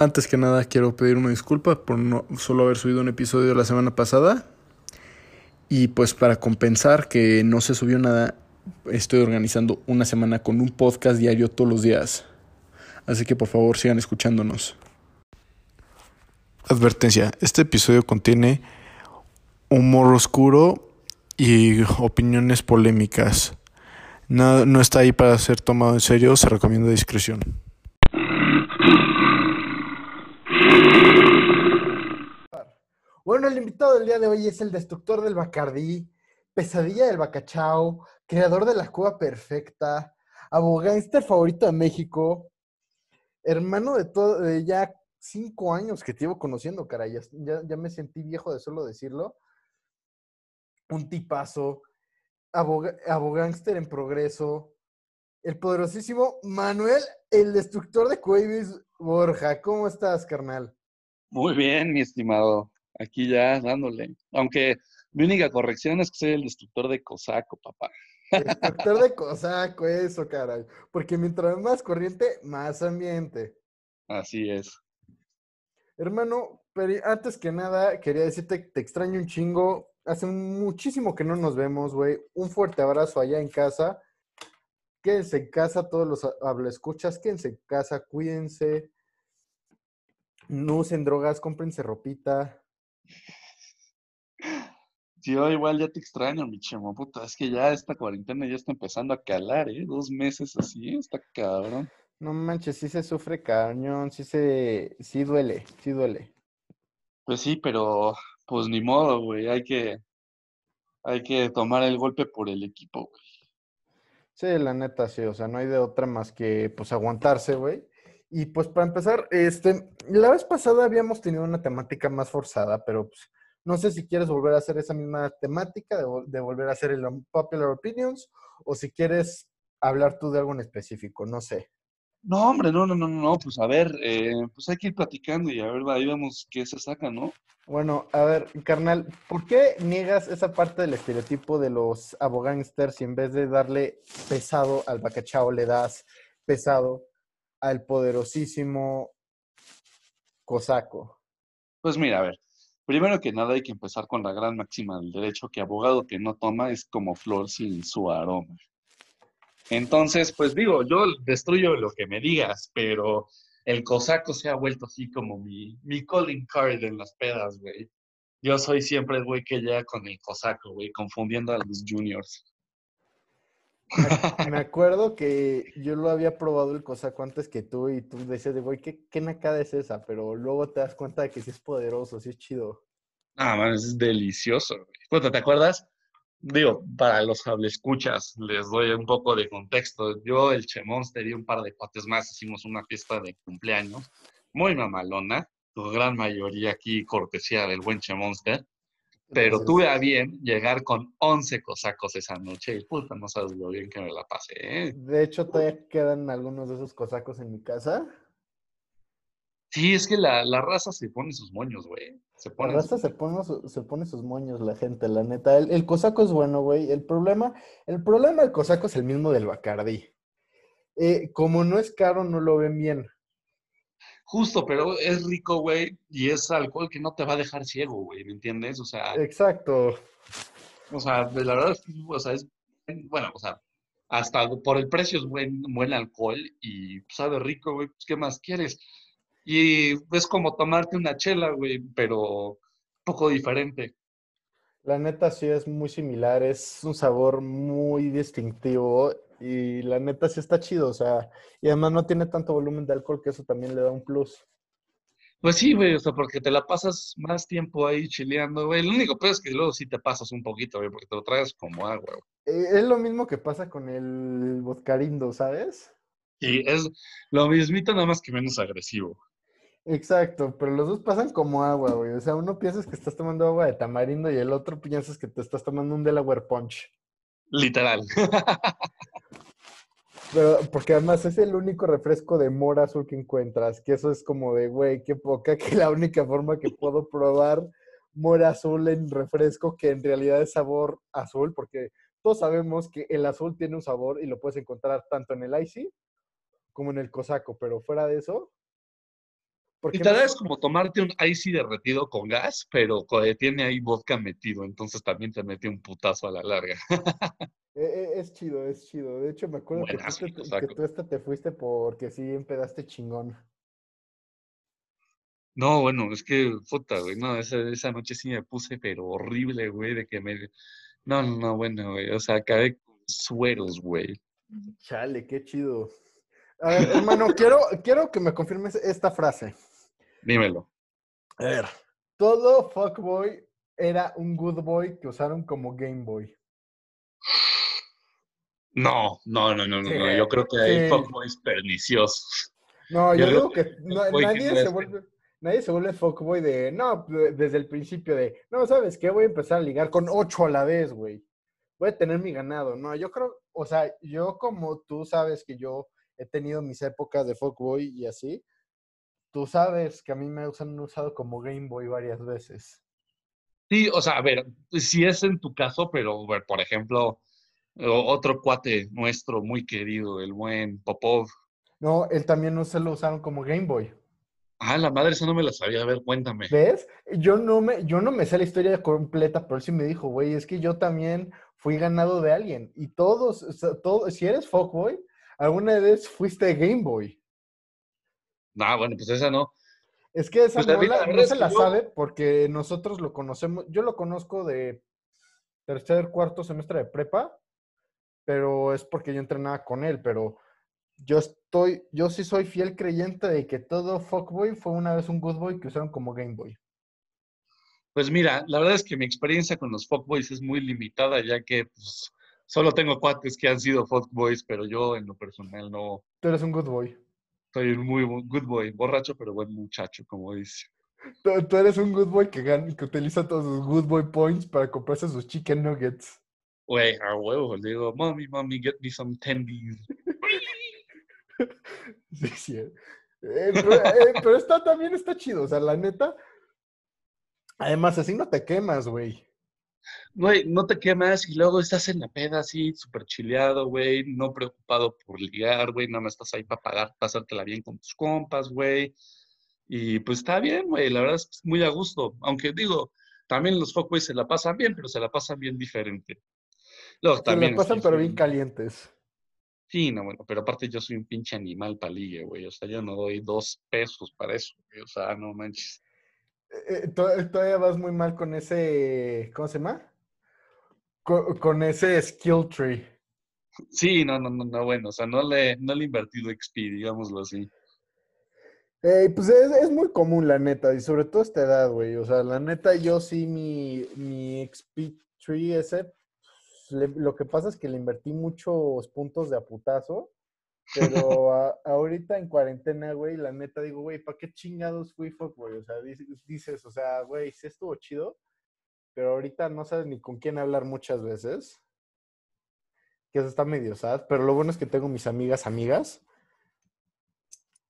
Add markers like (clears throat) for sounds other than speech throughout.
Antes que nada quiero pedir una disculpa por no solo haber subido un episodio la semana pasada. Y pues para compensar que no se subió nada, estoy organizando una semana con un podcast diario todos los días. Así que por favor sigan escuchándonos. Advertencia, este episodio contiene humor oscuro y opiniones polémicas. No, no está ahí para ser tomado en serio, se recomienda discreción. Bueno, el invitado del día de hoy es el destructor del Bacardí, pesadilla del Bacachao, creador de la Cuba Perfecta, abogánster favorito de México, hermano de todo, de ya cinco años que te llevo conociendo, caray, ya, ya me sentí viejo de solo decirlo. Un tipazo, abogánster en progreso, el poderosísimo Manuel, el destructor de Cuevis Borja. ¿Cómo estás, carnal? Muy bien, mi estimado. Aquí ya dándole. Aunque mi única corrección es que soy el destructor de Cosaco, papá. Destructor de Cosaco, eso, caray. Porque mientras más corriente, más ambiente. Así es. Hermano, pero antes que nada, quería decirte que te extraño un chingo. Hace muchísimo que no nos vemos, güey. Un fuerte abrazo allá en casa. Quédense en casa, todos los escuchas, quédense en casa, cuídense. No usen drogas, cómprense ropita. Yo igual ya te extraño, mi chemo, puta. Es que ya esta cuarentena ya está empezando a calar, ¿eh? Dos meses así, está cabrón. No manches, sí se sufre cañón, sí se, sí duele, sí duele. Pues sí, pero pues ni modo, güey, hay que, hay que tomar el golpe por el equipo, güey. Sí, la neta, sí, o sea, no hay de otra más que, pues, aguantarse, güey. Y pues para empezar, este, la vez pasada habíamos tenido una temática más forzada, pero pues, no sé si quieres volver a hacer esa misma temática, de, de volver a hacer el Popular Opinions, o si quieres hablar tú de algo en específico, no sé. No, hombre, no, no, no, no, pues a ver, eh, pues hay que ir platicando y a ver, ahí vemos qué se saca, ¿no? Bueno, a ver, carnal, ¿por qué niegas esa parte del estereotipo de los abogánsters y en vez de darle pesado al bacachao le das pesado al poderosísimo cosaco? Pues mira, a ver, primero que nada hay que empezar con la gran máxima del derecho que abogado que no toma es como flor sin su aroma. Entonces, pues digo, yo destruyo lo que me digas, pero el cosaco se ha vuelto así como mi, mi calling card en las pedas, güey. Yo soy siempre el güey que llega con el cosaco, güey, confundiendo a los juniors. Me acuerdo que yo lo había probado el cosaco antes que tú y tú decías de, güey, ¿qué, qué nacada es esa? Pero luego te das cuenta de que sí es poderoso, sí es chido. Ah, man, es delicioso, güey. ¿Te acuerdas? digo, para los escuchas, les doy un poco de contexto. Yo, el Che Monster y un par de cuates más hicimos una fiesta de cumpleaños muy mamalona, tu gran mayoría aquí cortesía del buen Che Monster. Pero tuve a bien llegar con 11 cosacos esa noche y puta, no sabes lo bien que me la pasé. ¿eh? De hecho, todavía quedan algunos de esos cosacos en mi casa. Sí, es que la, raza se pone sus moños, güey. la raza se pone, se pone sus moños, la gente, la neta. El, cosaco es bueno, güey. El problema, el problema del cosaco es el mismo del Bacardí. Eh, como no es caro, no lo ven bien. Justo, pero es rico, güey, y es alcohol que no te va a dejar ciego, güey, ¿me entiendes? O sea. Exacto. O sea, la verdad es, o sea, es, bueno, o sea, hasta por el precio es buen, buen alcohol y sabe rico, güey, pues, ¿qué más quieres? Y es como tomarte una chela, güey, pero poco diferente. La neta sí es muy similar, es un sabor muy distintivo y la neta sí está chido, o sea, y además no tiene tanto volumen de alcohol que eso también le da un plus. Pues sí, güey, o sea, porque te la pasas más tiempo ahí chileando, güey. Lo único pues, es que luego sí te pasas un poquito, güey, porque te lo traes como agua, güey. Eh, es lo mismo que pasa con el vodkarindo, ¿sabes? Sí, es lo mismito, nada más que menos agresivo. Exacto, pero los dos pasan como agua, güey. O sea, uno piensas que estás tomando agua de tamarindo y el otro piensas que te estás tomando un Delaware Punch. Literal. (laughs) Pero, porque además es el único refresco de mora azul que encuentras, que eso es como de, güey, qué poca, que la única forma que puedo probar mora azul en refresco, que en realidad es sabor azul, porque todos sabemos que el azul tiene un sabor y lo puedes encontrar tanto en el Icy como en el cosaco, pero fuera de eso, ¿Por Y tal vez como tomarte un icy derretido con gas, pero co- tiene ahí vodka metido, entonces también te mete un putazo a la larga. Eh, (laughs) eh, es chido, es chido. De hecho, me acuerdo que tú, que tú esta te fuiste porque sí empedaste chingón. No, bueno, es que, puta, güey, no, esa, esa noche sí me puse, pero horrible, güey, de que me... No, no, no, bueno, güey, o sea, acabé con sueros, güey. Chale, qué chido. A ver, hermano, quiero, quiero que me confirmes esta frase. Dímelo. A ver. Todo fuckboy era un good boy que usaron como Game Boy. No, no, no, no, no, Sí, no, yo creo que hay sí. fuckboys perniciosos. No, Yo yo creo que no- fuckboy que nadie se vuelve, nadie se vuelve fuckboy de, no, de- desde el principio de, no, ¿sabes qué? Voy a empezar a ligar con ocho a la vez, güey. Voy a tener mi ganado. No, yo creo, o sea, yo como tú sabes que yo he tenido mis épocas de fuckboy y así, tú sabes que a mí me han usado como Game Boy varias veces. Sí, o sea, a ver, si es en tu caso, pero, ver, por ejemplo, otro cuate nuestro muy querido, el buen Popov. No, él también no se lo usaron como Game Boy. Ah, la madre, eso no me la sabía. A ver, cuéntame. ¿Ves? Yo no me, yo no me sé la historia completa, pero él sí me dijo, güey, es que yo también fui ganado de alguien. Y todos, o sea, todo, si eres fuckboy, alguna vez fuiste Game Boy. Ah, bueno, pues esa no. Es que esa Pues, no, la- se la sabe porque nosotros lo conocemos, yo lo conozco de tercer, cuarto semestre de prepa, pero es porque yo entrenaba con él, pero yo estoy, yo sí soy fiel creyente de que todo fuckboy fue una vez un good boy que usaron como Game Boy. Pues mira, la verdad es que mi experiencia con los fuckboys es muy limitada, ya que pues, solo tengo cuates que han sido fuckboys, pero yo en lo personal no Tú eres un good boy. Soy un muy good boy, borracho, pero buen muchacho, como dice. Tú, tú eres un good boy que, gana, que utiliza todos sus good boy points para comprarse sus chicken nuggets. Güey, a huevo, le digo, mommy, mommy, get me some tendies. (laughs) Sí, sí. Eh, pero, eh, pero está, también está chido, o sea, la neta. Además, así no te quemas, güey. Güey, no te quemas y luego estás en la peda así, súper chileado, güey, no preocupado por ligar, güey, nada más estás ahí para pagar, pasártela bien con tus compas, güey. Y pues está bien, güey, la verdad es que es muy a gusto. Aunque digo, también los fuckboys se la pasan bien, pero se la pasan bien diferente. Luego Se también la pasan, pero bien calientes. Sí, no, bueno, pero aparte yo soy un pinche animal paligue, güey. O sea, yo no doy dos pesos para eso, güey. O sea, no manches. Eh, eh, to- todavía vas muy mal con ese. ¿Cómo se llama? Co- Con, ese skill tree. Sí, no, no, no, no, bueno, o sea, no le, no le he invertido XP, digámoslo así. Eh, pues es, es muy común, la neta, y sobre todo a esta edad, güey. O sea, la neta, yo sí, mi, mi XP tree ese, le- lo que pasa es que le invertí muchos puntos de a putazo, pero (laughs) a- ahorita en cuarentena, güey, la neta digo, güey, ¿para qué chingados fui fuck, güey? O sea, dices, o sea, güey, sí estuvo chido, pero ahorita no sabes ni con quién hablar muchas veces. Que eso está medio sad, pero lo bueno es que tengo mis amigas, amigas,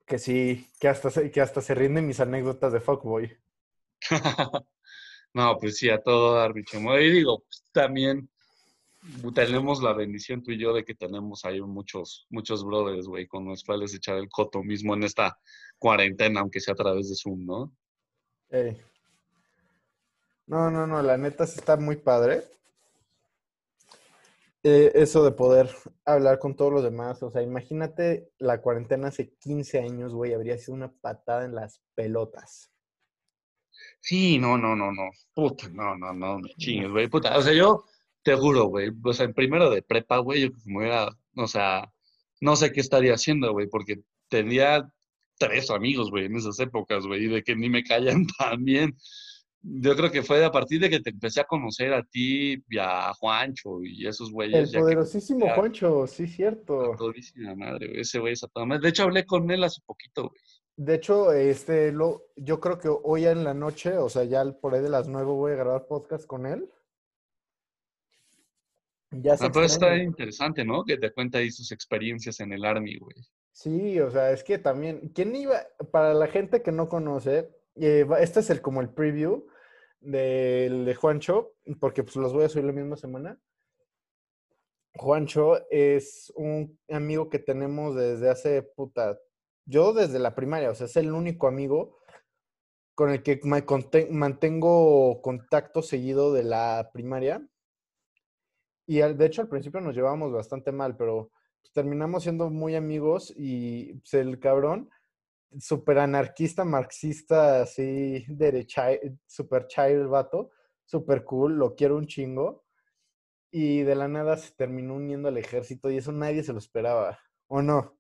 que sí, que hasta se, que hasta se ríen de mis anécdotas de fuckboy. (laughs) No, pues sí, a todo dar, mi chamo. Y digo, pues, también tenemos la bendición tú y yo de que tenemos ahí muchos, muchos brothers, güey, con los cuales echar el coto mismo en esta cuarentena, aunque sea a través de Zoom, ¿no? No, no, no, la neta sí está muy padre. Eh, eso de poder hablar con todos los demás. O sea, imagínate la cuarentena hace 15 años, güey, habría sido una patada en las pelotas. Sí, no, no, no, no. Puta, no, no, no, me chingues, güey. Puta, o sea, yo te juro, güey. O sea, en primero de prepa, güey, yo como era, o sea, no sé qué estaría haciendo, güey, porque tenía tres amigos, güey, en esas épocas, güey, y de que ni me callan (laughs) tan bien. Yo creo que fue a partir de que te empecé a conocer a ti y a Juancho y esos güeyes. El que poderosísimo Juancho, sí, cierto. todísima madre, güey. Ese güey es a toda madre. De hecho, hablé con él hace poquito, güey. De hecho, este, lo, yo creo que hoy en la noche, o sea, ya por ahí de las 9 voy a grabar podcast con él. Ya se pero está interesante, ¿no? Que te cuenta ahí sus experiencias en el Army, güey. Sí, o sea, es que también, ¿quién iba? Para la gente que no conoce, eh, este es el como el preview del de Juancho, porque pues los voy a subir la misma semana. Juancho es un amigo que tenemos desde hace puta, yo desde la primaria, o sea, es el único amigo con el que mantengo contacto seguido de la primaria. Y de hecho al principio nos llevábamos bastante mal, pero pues, terminamos siendo muy amigos y pues, el cabrón, súper anarquista, marxista, así, derecha, súper chai el vato, súper cool, lo quiero un chingo. Y de la nada se terminó uniendo al ejército y eso nadie se lo esperaba, ¿o no?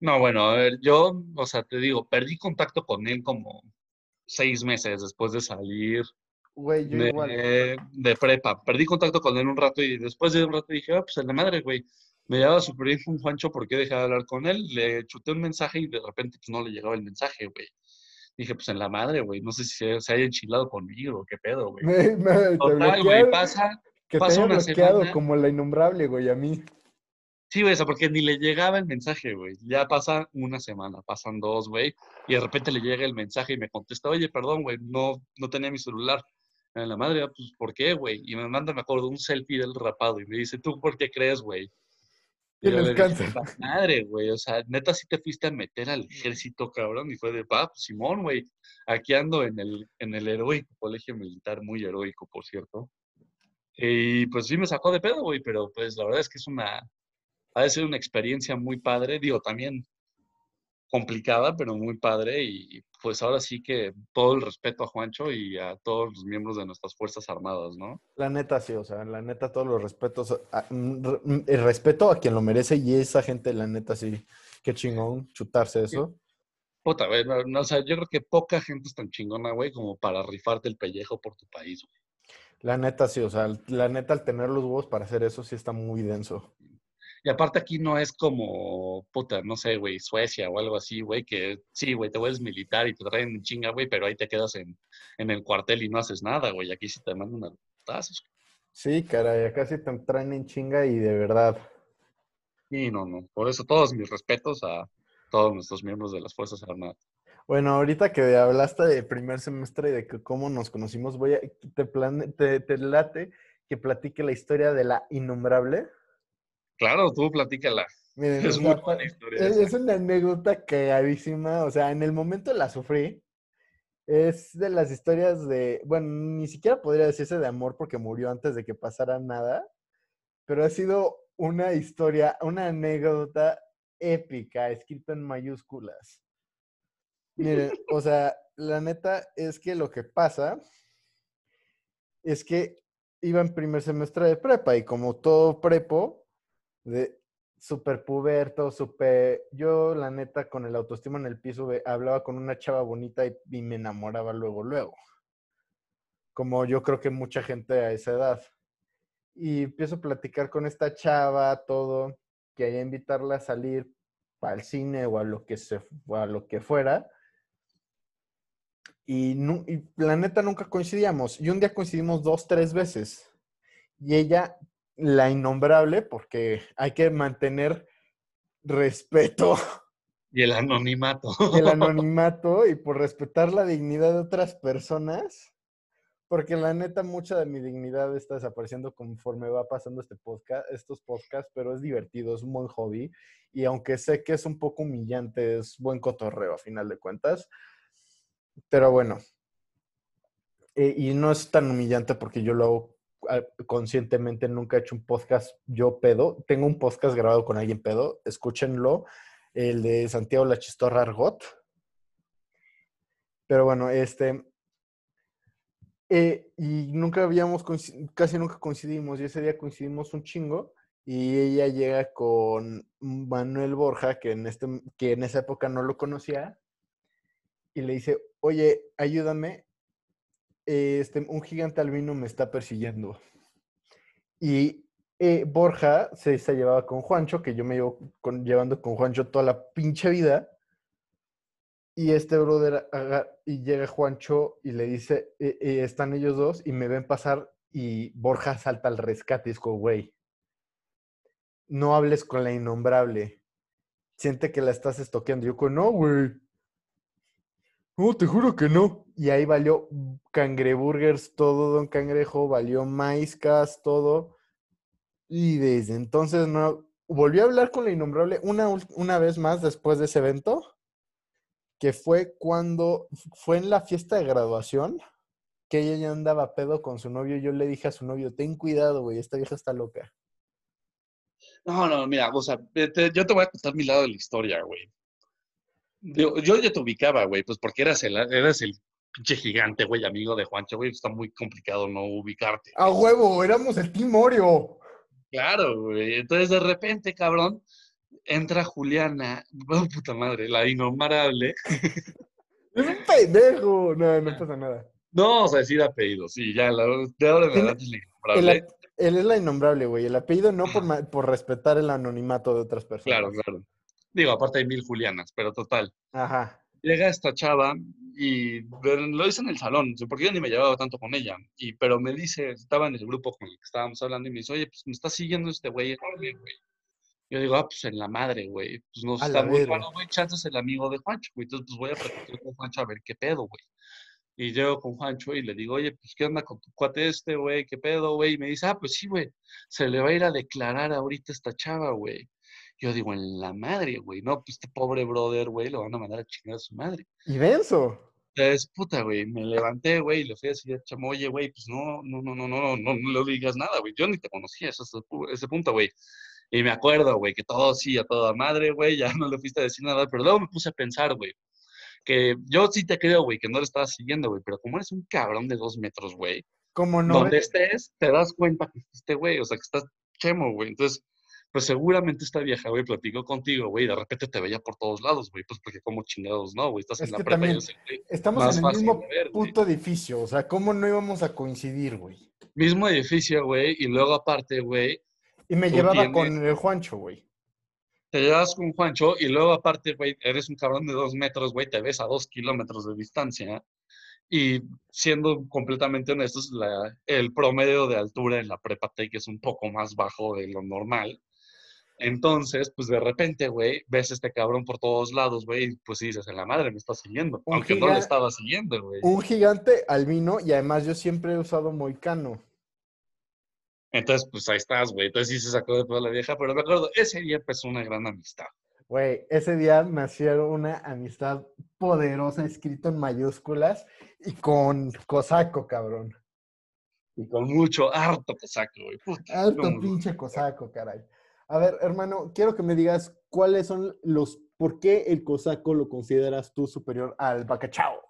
No, bueno, a ver, yo, o sea, te digo, perdí contacto con él como seis meses después de salir Güey, yo igual. de, de prepa. Perdí contacto con él un rato y después de un rato dije, ah, pues en la madre, güey. Me llevaba súper bien con Juancho porque dejé de hablar con él. Le chuté un mensaje y de repente pues no le llegaba el mensaje, güey. Dije, pues en la madre, güey. No sé si se, se haya enchilado conmigo, qué pedo, güey. (laughs) Te Total, güey, pasa. que te pasa haya una bloqueado semana. como la innombrable, güey, a mí. Sí, güey, o sea, porque ni le llegaba el mensaje, güey. Ya pasa una semana, pasan dos, güey, y de repente le llega el mensaje y me contesta, oye, perdón, güey, no, no tenía mi celular. En la madre, pues, ¿por qué, güey? Y me manda, me acuerdo, un selfie del rapado y me dice, ¿tú por qué crees, güey? Y yo le dije, cáncer. "La madre, güey, o sea, neta, sí te fuiste a meter al ejército, cabrón, y fue de, pa, pues, Simón, güey, aquí ando en el, en el heroico colegio militar, muy heroico, por cierto. Y pues sí me sacó de pedo, güey, pero pues la verdad es que es una, ha de ser una experiencia muy padre, digo, también complicada, pero muy padre y pues ahora sí que todo el respeto a Juancho y a todos los miembros de nuestras Fuerzas Armadas, ¿no? La neta, sí, o sea, la neta, todos los respetos. a- mm, mm, el respeto a quien lo merece y esa gente, la neta, sí. Qué chingón chutarse eso. Puta, güey, no, no, o sea, yo creo que poca gente es tan chingona, güey, como para rifarte el pellejo por tu país, güey. La neta, sí, o sea, la neta, al tener los huevos para hacer eso, sí está muy denso. Y aparte aquí no es como, puta, no sé, güey, Suecia o algo así, güey, que sí, güey, te vuelves militar y te traen en chinga, güey, pero ahí te quedas en, en el cuartel y no haces nada, güey. Aquí sí te mandan a putazos. Sí, caray, acá sí te traen en chinga y de verdad. Y no, no. Por eso todos mis respetos a todos nuestros miembros de las Fuerzas Armadas. Bueno, ahorita que hablaste de primer semestre y de que cómo nos conocimos, voy a, te, plane- te, te late que platique la historia de la innombrable. Claro, tú platícala. Miren, Es muy sea, buena historia es, es una anécdota cagadísima. O sea, en el momento la sufrí. Es de las historias de, bueno, ni siquiera podría decirse de amor porque murió antes de que pasara nada, pero ha sido una historia, una anécdota épica, escrita en mayúsculas. Miren, (laughs) o sea, la neta es que lo que pasa es que iba en primer semestre de prepa y como todo prepo, de súper puberto, súper... Yo, la neta, con el autoestima en el piso, hablaba con una chava bonita y, me enamoraba luego, luego. Como yo creo que mucha gente a esa edad. Y empiezo a platicar con esta chava, todo, quería invitarla a salir el cine o a lo que, se, a lo que fuera. Y, y la neta nunca coincidíamos. Y un día coincidimos dos, tres veces. Y ella, la innombrable, porque hay que mantener respeto Y el anonimato. el (laughs) anonimato y por respetar la dignidad de otras personas. Porque la neta, mucha de mi dignidad está desapareciendo conforme va pasando este podcast, estos podcasts, pero es divertido, es un buen hobby. Y aunque sé que es un poco humillante, es buen cotorreo a final de cuentas. Pero bueno. Eh, y no es tan humillante porque yo lo hago conscientemente, nunca he hecho un podcast yo pedo. Tengo un podcast grabado con alguien pedo, escúchenlo, el de Santiago La Chistorra Argot. Pero bueno, este. eh, y nunca habíamos, casi nunca coincidimos, y ese día coincidimos un chingo, y ella llega con Manuel Borja, que en, este, que en esa época no lo conocía, y le dice, oye, ayúdame, este, un gigante albino me está persiguiendo. Y eh, Borja se, se llevaba con Juancho, que yo me llevo con- llevando con Juancho toda la pinche vida. Y este brother aga- y llega Juancho y le dice, eh, eh, están ellos dos y me ven pasar y Borja salta al rescate y es como, güey, no hables con la innombrable. Siente que la estás estoqueando. Yo como, no, güey. No, te juro que no. Y ahí valió cangreburgers, todo, don cangrejo, valió maizcas, todo. Y desde entonces no volví a hablar con la innombrable una, una vez más después de ese evento. que fue cuando fue en la fiesta de graduación que ella ya andaba pedo con su novio. Yo le dije a su novio, ten cuidado, güey, esta vieja está loca. No, no, mira, o sea, yo te voy a contar mi lado de la historia, güey. Digo, yo ya te ubicaba, güey, pues porque eras el, eras el pinche gigante, güey, amigo de Juancho, güey, está muy complicado no ubicarte. A huevo, éramos el Team Oreo. Claro, güey. Entonces, de repente, cabrón, entra Juliana, oh, puta madre, la innombrable. (laughs) Es un pendejo. No, no pasa nada. No vamos a decir apellidos, sí, ya, la, de ahora en adelante es la El innombrable. ap- él es la innombrable, güey. El apellido no por, por respetar el anonimato de otras personas. Claro, claro. Digo, aparte hay mil Julianas, pero total. Ajá. Llega esta chava y lo hice en el salón, porque yo ni me llevaba tanto con ella, y, pero me dice, estaba en el grupo con el que estábamos hablando y me dice, oye, pues me está siguiendo este güey. Yo digo, ah, pues en la madre, güey. Pues no está muy raro, güey. Chance es el amigo de Juancho, güey. Entonces, pues voy a platicar con Juancho a ver qué pedo, güey. Y llego con Juancho y le digo, oye, pues qué onda con tu cuate este, güey, qué pedo, güey. Y me dice, ah, pues sí, güey. Se le va a ir a declarar ahorita esta chava, güey. Yo digo, en la madre, güey. No, pues este pobre brother, güey, lo van a mandar a chingar a su madre. Y denso. Entonces, puta, güey, me levanté, güey, y le fui a decir chamo, oye, güey, pues no, no, no, no, no, no, no, no le digas nada, güey. Yo ni te conocía a ese, ese punto, güey. Y me acuerdo, güey, que todo sí, a toda madre, güey, (laughs) ya no le fuiste a decir nada, pero luego me puse a pensar, güey, que yo sí te creo, güey, que no le estabas siguiendo, güey, pero como eres un cabrón de dos metros, güey, Como no. donde estés, te das cuenta que este güey, o sea, que estás chemo, güey. Entonces, pues seguramente esta vieja, güey, platicó contigo, güey, y de repente te veía por todos lados, güey, pues porque como chingados, ¿no, güey? Estás Es en la prepa y también yo sé, güey, Estamos en el mismo güey. puto edificio. O sea, ¿cómo no íbamos a coincidir, güey? Mismo edificio, güey, y luego aparte, güey, Y me llevaba tienes- con el Juancho, güey. te llevas con Juancho y luego aparte, güey, eres un cabrón de dos metros, güey, te ves a dos kilómetros de distancia. Y siendo completamente honestos, la- el promedio de altura en la prepa Tech es un poco más bajo de lo normal. Entonces, pues de repente, güey, ves a este cabrón por todos lados, güey, y pues sí dices, en la madre me está siguiendo. Un Aunque no le estaba siguiendo, güey. Un gigante albino y además yo siempre he usado moicano. Entonces, pues ahí estás, güey. Entonces sí se sacó de toda la vieja, pero me acuerdo, ese día empezó una gran amistad. Güey, ese día nació una amistad poderosa, escrito en mayúsculas y con cosaco, cabrón. Y con mucho, harto cosaco, güey. No, pinche cosaco, caray. A ver, hermano, quiero que me digas cuáles son los, por qué el cosaco lo consideras tú superior al bacachao.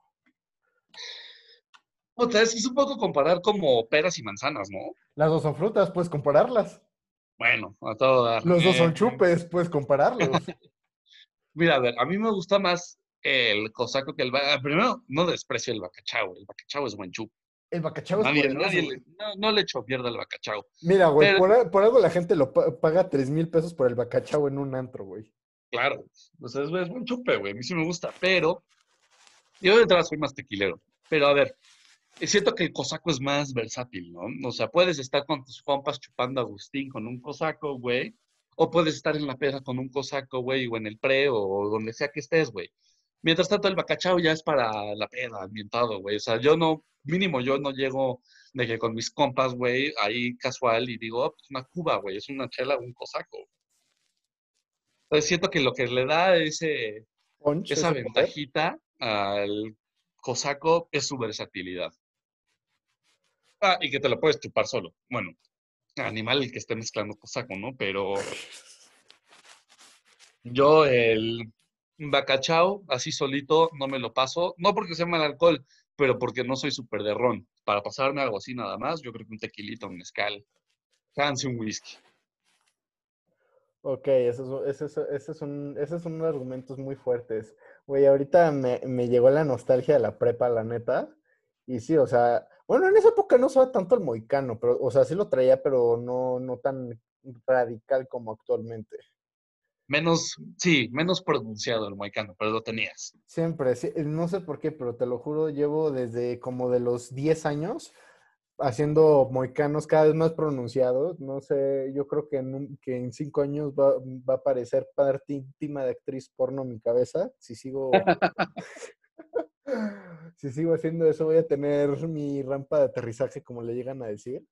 Puta, es, es un poco comparar como peras y manzanas, ¿no? Las dos son frutas, puedes compararlas. Bueno, a todo dar. Los dos Eh, son chupes, puedes compararlos. (laughs) Mira, a ver, a mí me gusta más el cosaco que el bacachao. Primero, no desprecio el bacachao. El bacachao es buen chup. El bacachao es Nadie, le- no, no le echo mierda al bacachao. Mira, güey, Pero- por, a- por algo la gente lo pa- paga 3 mil pesos por el bacachao en un antro, güey. Claro, o sea, es, es buen chupe, güey. A mí sí me gusta, pero yo de entrada soy más tequilero. Pero a ver, es cierto que el cosaco es más versátil, ¿no? O sea, puedes estar con tus compas chupando Agustín con un cosaco, güey. O puedes estar en la pera con un cosaco, güey, o en el pre, o donde sea que estés, güey. Mientras tanto, el bacachao ya es para la peda, ambientado, güey. O sea, yo no, mínimo, yo no llego de que con mis compas, güey, ahí casual y digo, oh, pues una cuba, güey, es una chela, un cosaco. Entonces siento que lo que le da ese, esa ese poder. ventajita al cosaco es su versatilidad. Ah, y que te lo puedes chupar solo. Bueno, animal el que esté mezclando cosaco, ¿no? Pero (laughs) yo el bacachao, así solito, no me lo paso. No porque sea mal alcohol, pero porque no soy súper de ron. Para pasarme algo así nada más, yo creo que un tequilito, un mezcal, chance un whisky. Ok, esos, esos, son, esos son unos argumentos muy fuertes. Güey, ahorita me, me llegó la nostalgia de la prepa, la neta. Y sí, o sea, bueno, en esa época no usaba tanto el moicano, pero, o sea, sí lo traía, pero no, no tan radical como actualmente. Menos, sí, menos pronunciado el moicano, pero lo tenías. Siempre, sí, no sé por qué, pero te lo juro, llevo desde como de los 10 años haciendo moicanos cada vez más pronunciados. No sé, yo creo que en, un- que en cinco años va, va a aparecer parte íntima de actriz porno en mi cabeza. Si sigo, (laughs) (laughs) si sigo haciendo eso, voy a tener mi rampa de aterrizaje, como le llegan a decir.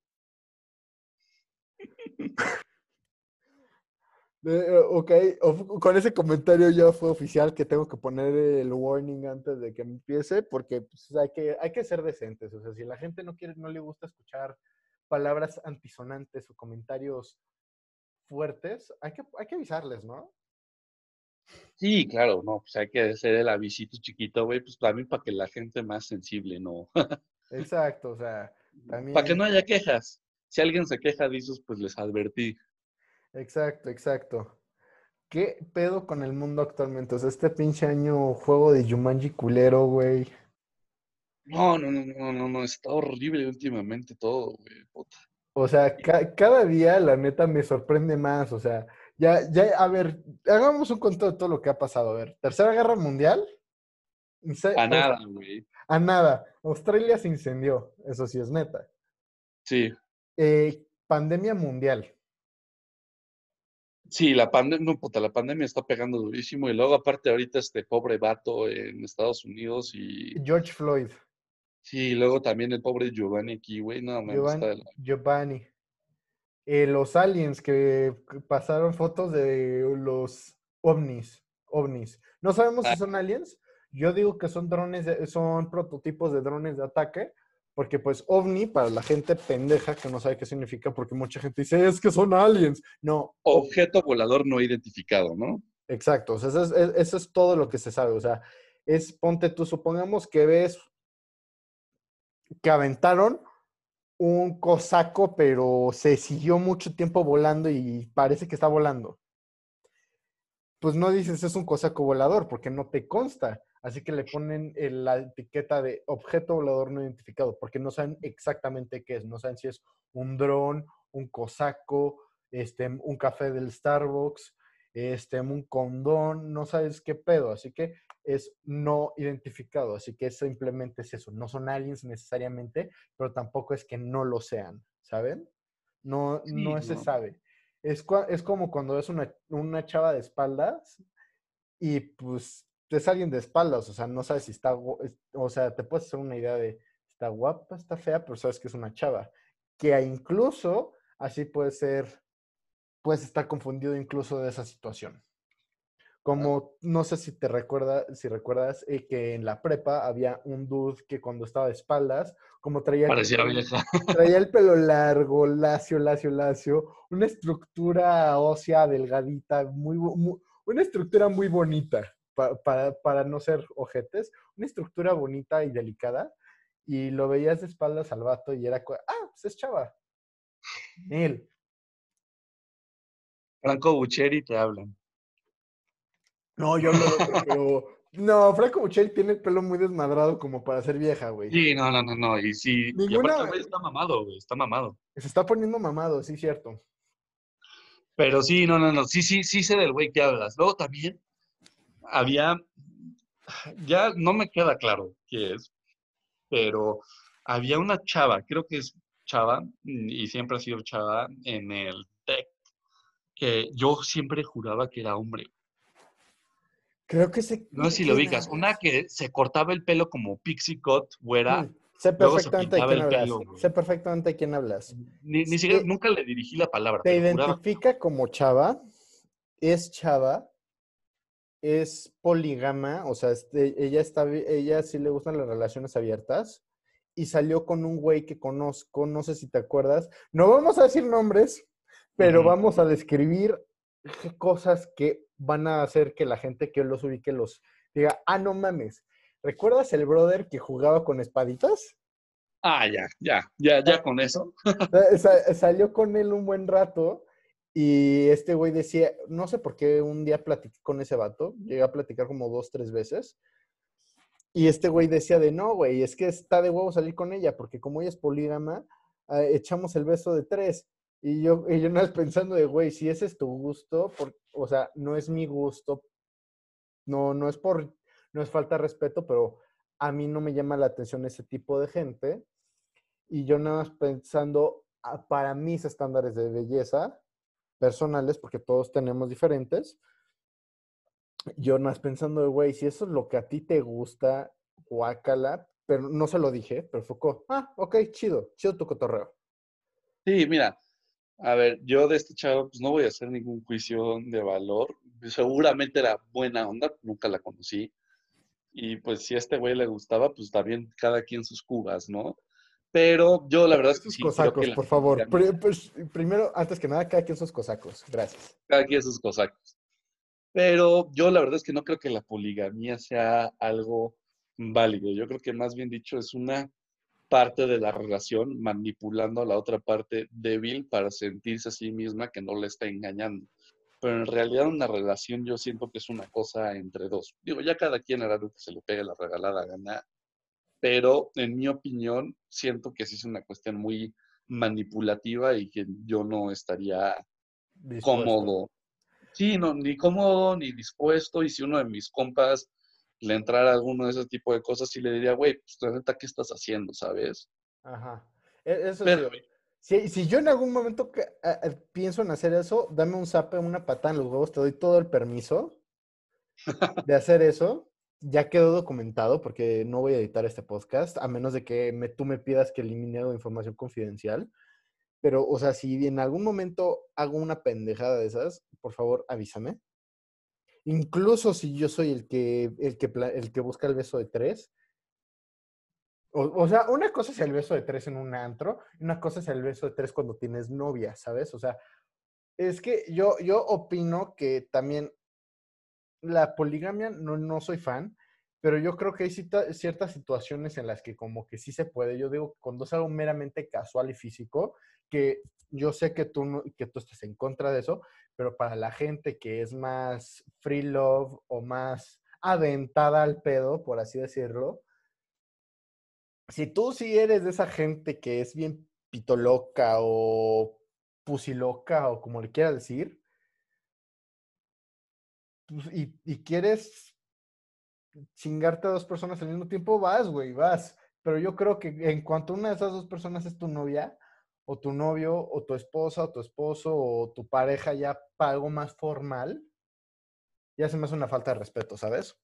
Ok, of- con ese comentario ya fue oficial que tengo que poner el warning antes de que empiece, porque pues, hay, que, hay que ser decentes. O sea, si la gente no quiere, no le gusta escuchar palabras antisonantes o comentarios fuertes, hay que, hay que avisarles, ¿no? Sí, claro, no, pues hay que hacer el avisito chiquito, güey, pues también para que la gente más sensible, no. (laughs) Exacto, o sea, Para que también. no haya quejas. Si alguien se queja de esos, pues les advertí. Exacto, exacto. ¿Qué pedo con el mundo actualmente? O sea, este pinche año juego de Jumanji culero, güey. No, no, no, no, no, no, está horrible últimamente todo, güey. puta. O sea, ca- cada día la neta me sorprende más. O sea, ya, ya, a ver, hagamos un conteo de todo lo que ha pasado. A ver, Tercera Guerra Mundial. A nada, güey. A nada. Australia se incendió. Eso sí es neta. Sí, Eh, pandemia mundial. Sí, la pandemia, no, puta, la pandemia está pegando durísimo. Y luego, aparte, ahorita este pobre vato en Estados Unidos y George Floyd. sí, luego también el pobre Giovanni aquí, güey. No, me Giovanni. está. Giovanni. Eh, los aliens que que pasaron fotos de los ovnis. ovnis. No sabemos si Ah. son aliens. Yo digo que son drones, de- son prototipos de drones de ataque, porque pues ovni para la gente pendeja que no sabe qué significa, porque mucha gente dice es que son aliens. No, Objeto volador no identificado, ¿no? Exacto, o sea, eso es, es- eso es todo lo que se sabe. O sea, es, ponte tú, supongamos que ves que aventaron un cosaco, pero se siguió mucho tiempo volando y parece que está volando. Pues no dices es un cosaco volador porque no te consta. Así que le ponen el- la etiqueta de objeto volador no identificado porque no saben exactamente qué es. No saben si es un dron, un cosaco, este, un café del Starbucks, este, un condón, no sabes qué pedo. Así que es no identificado. Así que simplemente es eso. No son aliens necesariamente, pero tampoco es que no lo sean, ¿saben? No, Sí, no se sabe. Es, es como cuando ves una, una chava de espaldas y pues es alguien de espaldas, o sea, no sabes si está, o sea, te puedes hacer una idea de está guapa, está fea, pero sabes que es una chava. Que incluso así puede ser, puedes estar confundido incluso de esa situación. Como, no sé si te recuerda, si recuerdas eh, que en la prepa había un dude que cuando estaba de espaldas, como traía el Parecía pelo- vieja. Traía el pelo largo, lacio, lacio, lacio, una estructura ósea delgadita, muy, bo- mu- una estructura muy bonita pa- para, para no ser ojetes, una estructura bonita y delicada. Y lo veías de espaldas al vato y era, ah, pues es chava. Él. Franco Bucheri te hablan. No, yo hablo de otro, pero. No, Franco Buchel tiene el pelo muy desmadrado como para ser vieja, güey. Sí, no, no, no, no. Y sí, y Ninguna- aparte, güey, está mamado, güey, está mamado. Se está poniendo mamado, sí, cierto. Pero sí, no, no, no, sí, sí, sí sé del güey que hablas. Luego también había, ya no me queda claro qué es, pero había una chava, creo que es chava, mm, y siempre ha sido chava en el TEC, que yo siempre juraba que era hombre. Creo que se. No sé si lo ubicas. Una que se cortaba el pelo como pixie cut, güera. Mm, Sé perfectamente de quién hablas. pelo, sé perfectamente de quién hablas. Ni, ni siquiera, nunca le dirigí la palabra, Te juraba. identifica como chava, es chava, es polígama, o sea, este, ella está, ella sí le gustan las relaciones abiertas y salió con un güey que conozco, no sé si te acuerdas. No vamos a decir nombres, pero Ujú. vamos a describir cosas que van a hacer que la gente que los ubique los diga, ah, no mames. ¿Recuerdas el brother que jugaba con espaditas? Ah, ya, ya, ya, ya con eso. Sa- salió con él un buen rato y este güey decía, no sé por qué un día platiqué con ese vato, llegué a platicar como dos, tres veces. Y este güey decía de, no, güey, es que está de huevo salir con ella, porque como ella es polígama, ah, echamos el beso de tres. Y yo, y yo nada pensando de, güey, si ese es tu gusto, por- o sea, no es mi gusto, no, no es por, no es falta de respeto, pero a mí no me llama la atención ese tipo de gente. Y yo nada más pensando, ah, para mis estándares de belleza personales, porque todos tenemos diferentes, yo más pensando, güey, si eso es lo que a ti te gusta, guácala, pero no se lo dije, pero como, ah, ok, chido, chido tu cotorreo. Sí, mira, A ver, yo de este chavo, pues no voy a hacer ningún juicio de valor. Seguramente era buena onda, nunca la conocí. Y pues si a este güey le gustaba, pues también cada quien sus cubas, ¿no? Pero yo la verdad es que Sus sí. cosacos, que por favor. pues, primero, antes que nada, cada quien sus cosacos. Gracias. cada quien sus cosacos. Pero yo la verdad es que no creo que la poligamia sea algo válido. Yo creo que más bien dicho es una parte de la relación manipulando a la otra parte débil para sentirse a sí misma que no le está engañando. Pero en realidad una relación yo siento que es una cosa entre dos. Digo, ya cada quien hará lo que se le pegue la regalada gana, pero en mi opinión siento que sí es una cuestión muy manipulativa y que yo no estaría Dispuesto. cómodo. Sí, no, ni cómodo ni dispuesto. Y si uno de mis compas le entrara a alguno de ese tipo de cosas, sí le diría, güey, pues la neta, ¿qué estás haciendo? ¿Sabes? Ajá. E- Eso Pero, sí. Si, si yo en algún momento que- a- a- pienso en hacer eso, dame un zape, una patada en los huevos, te doy todo el permiso (laughs) de hacer eso. Ya quedó documentado porque no voy a editar este podcast, a menos de que me, tú me pidas que elimine información confidencial. Pero, o sea, si en algún momento hago una pendejada de esas, por favor, avísame. Incluso si yo soy el que, el que, el que busca el beso de tres, o, o sea, una cosa es el beso de tres en un antro, una cosa es el beso de tres cuando tienes novia, ¿sabes? O sea, es que yo, yo opino que también la poligamia no, no soy fan, pero yo creo que hay ciertas situaciones en las que como que sí se puede. Yo digo, cuando es algo meramente casual y físico, que yo sé que tú, que tú estás en contra de eso, pero para la gente que es más free love o más aventada al pedo, por así decirlo, si tú sí eres de esa gente que es bien pitoloca o pusiloca o como le quieras decir, y, y quieres chingarte a dos personas al mismo tiempo, vas, güey, vas. Pero yo creo que en cuanto una de esas dos personas es tu novia, o tu novio, o tu esposa, o tu esposo, o tu pareja ya para algo más formal, ya se me hace una falta de respeto, ¿sabes?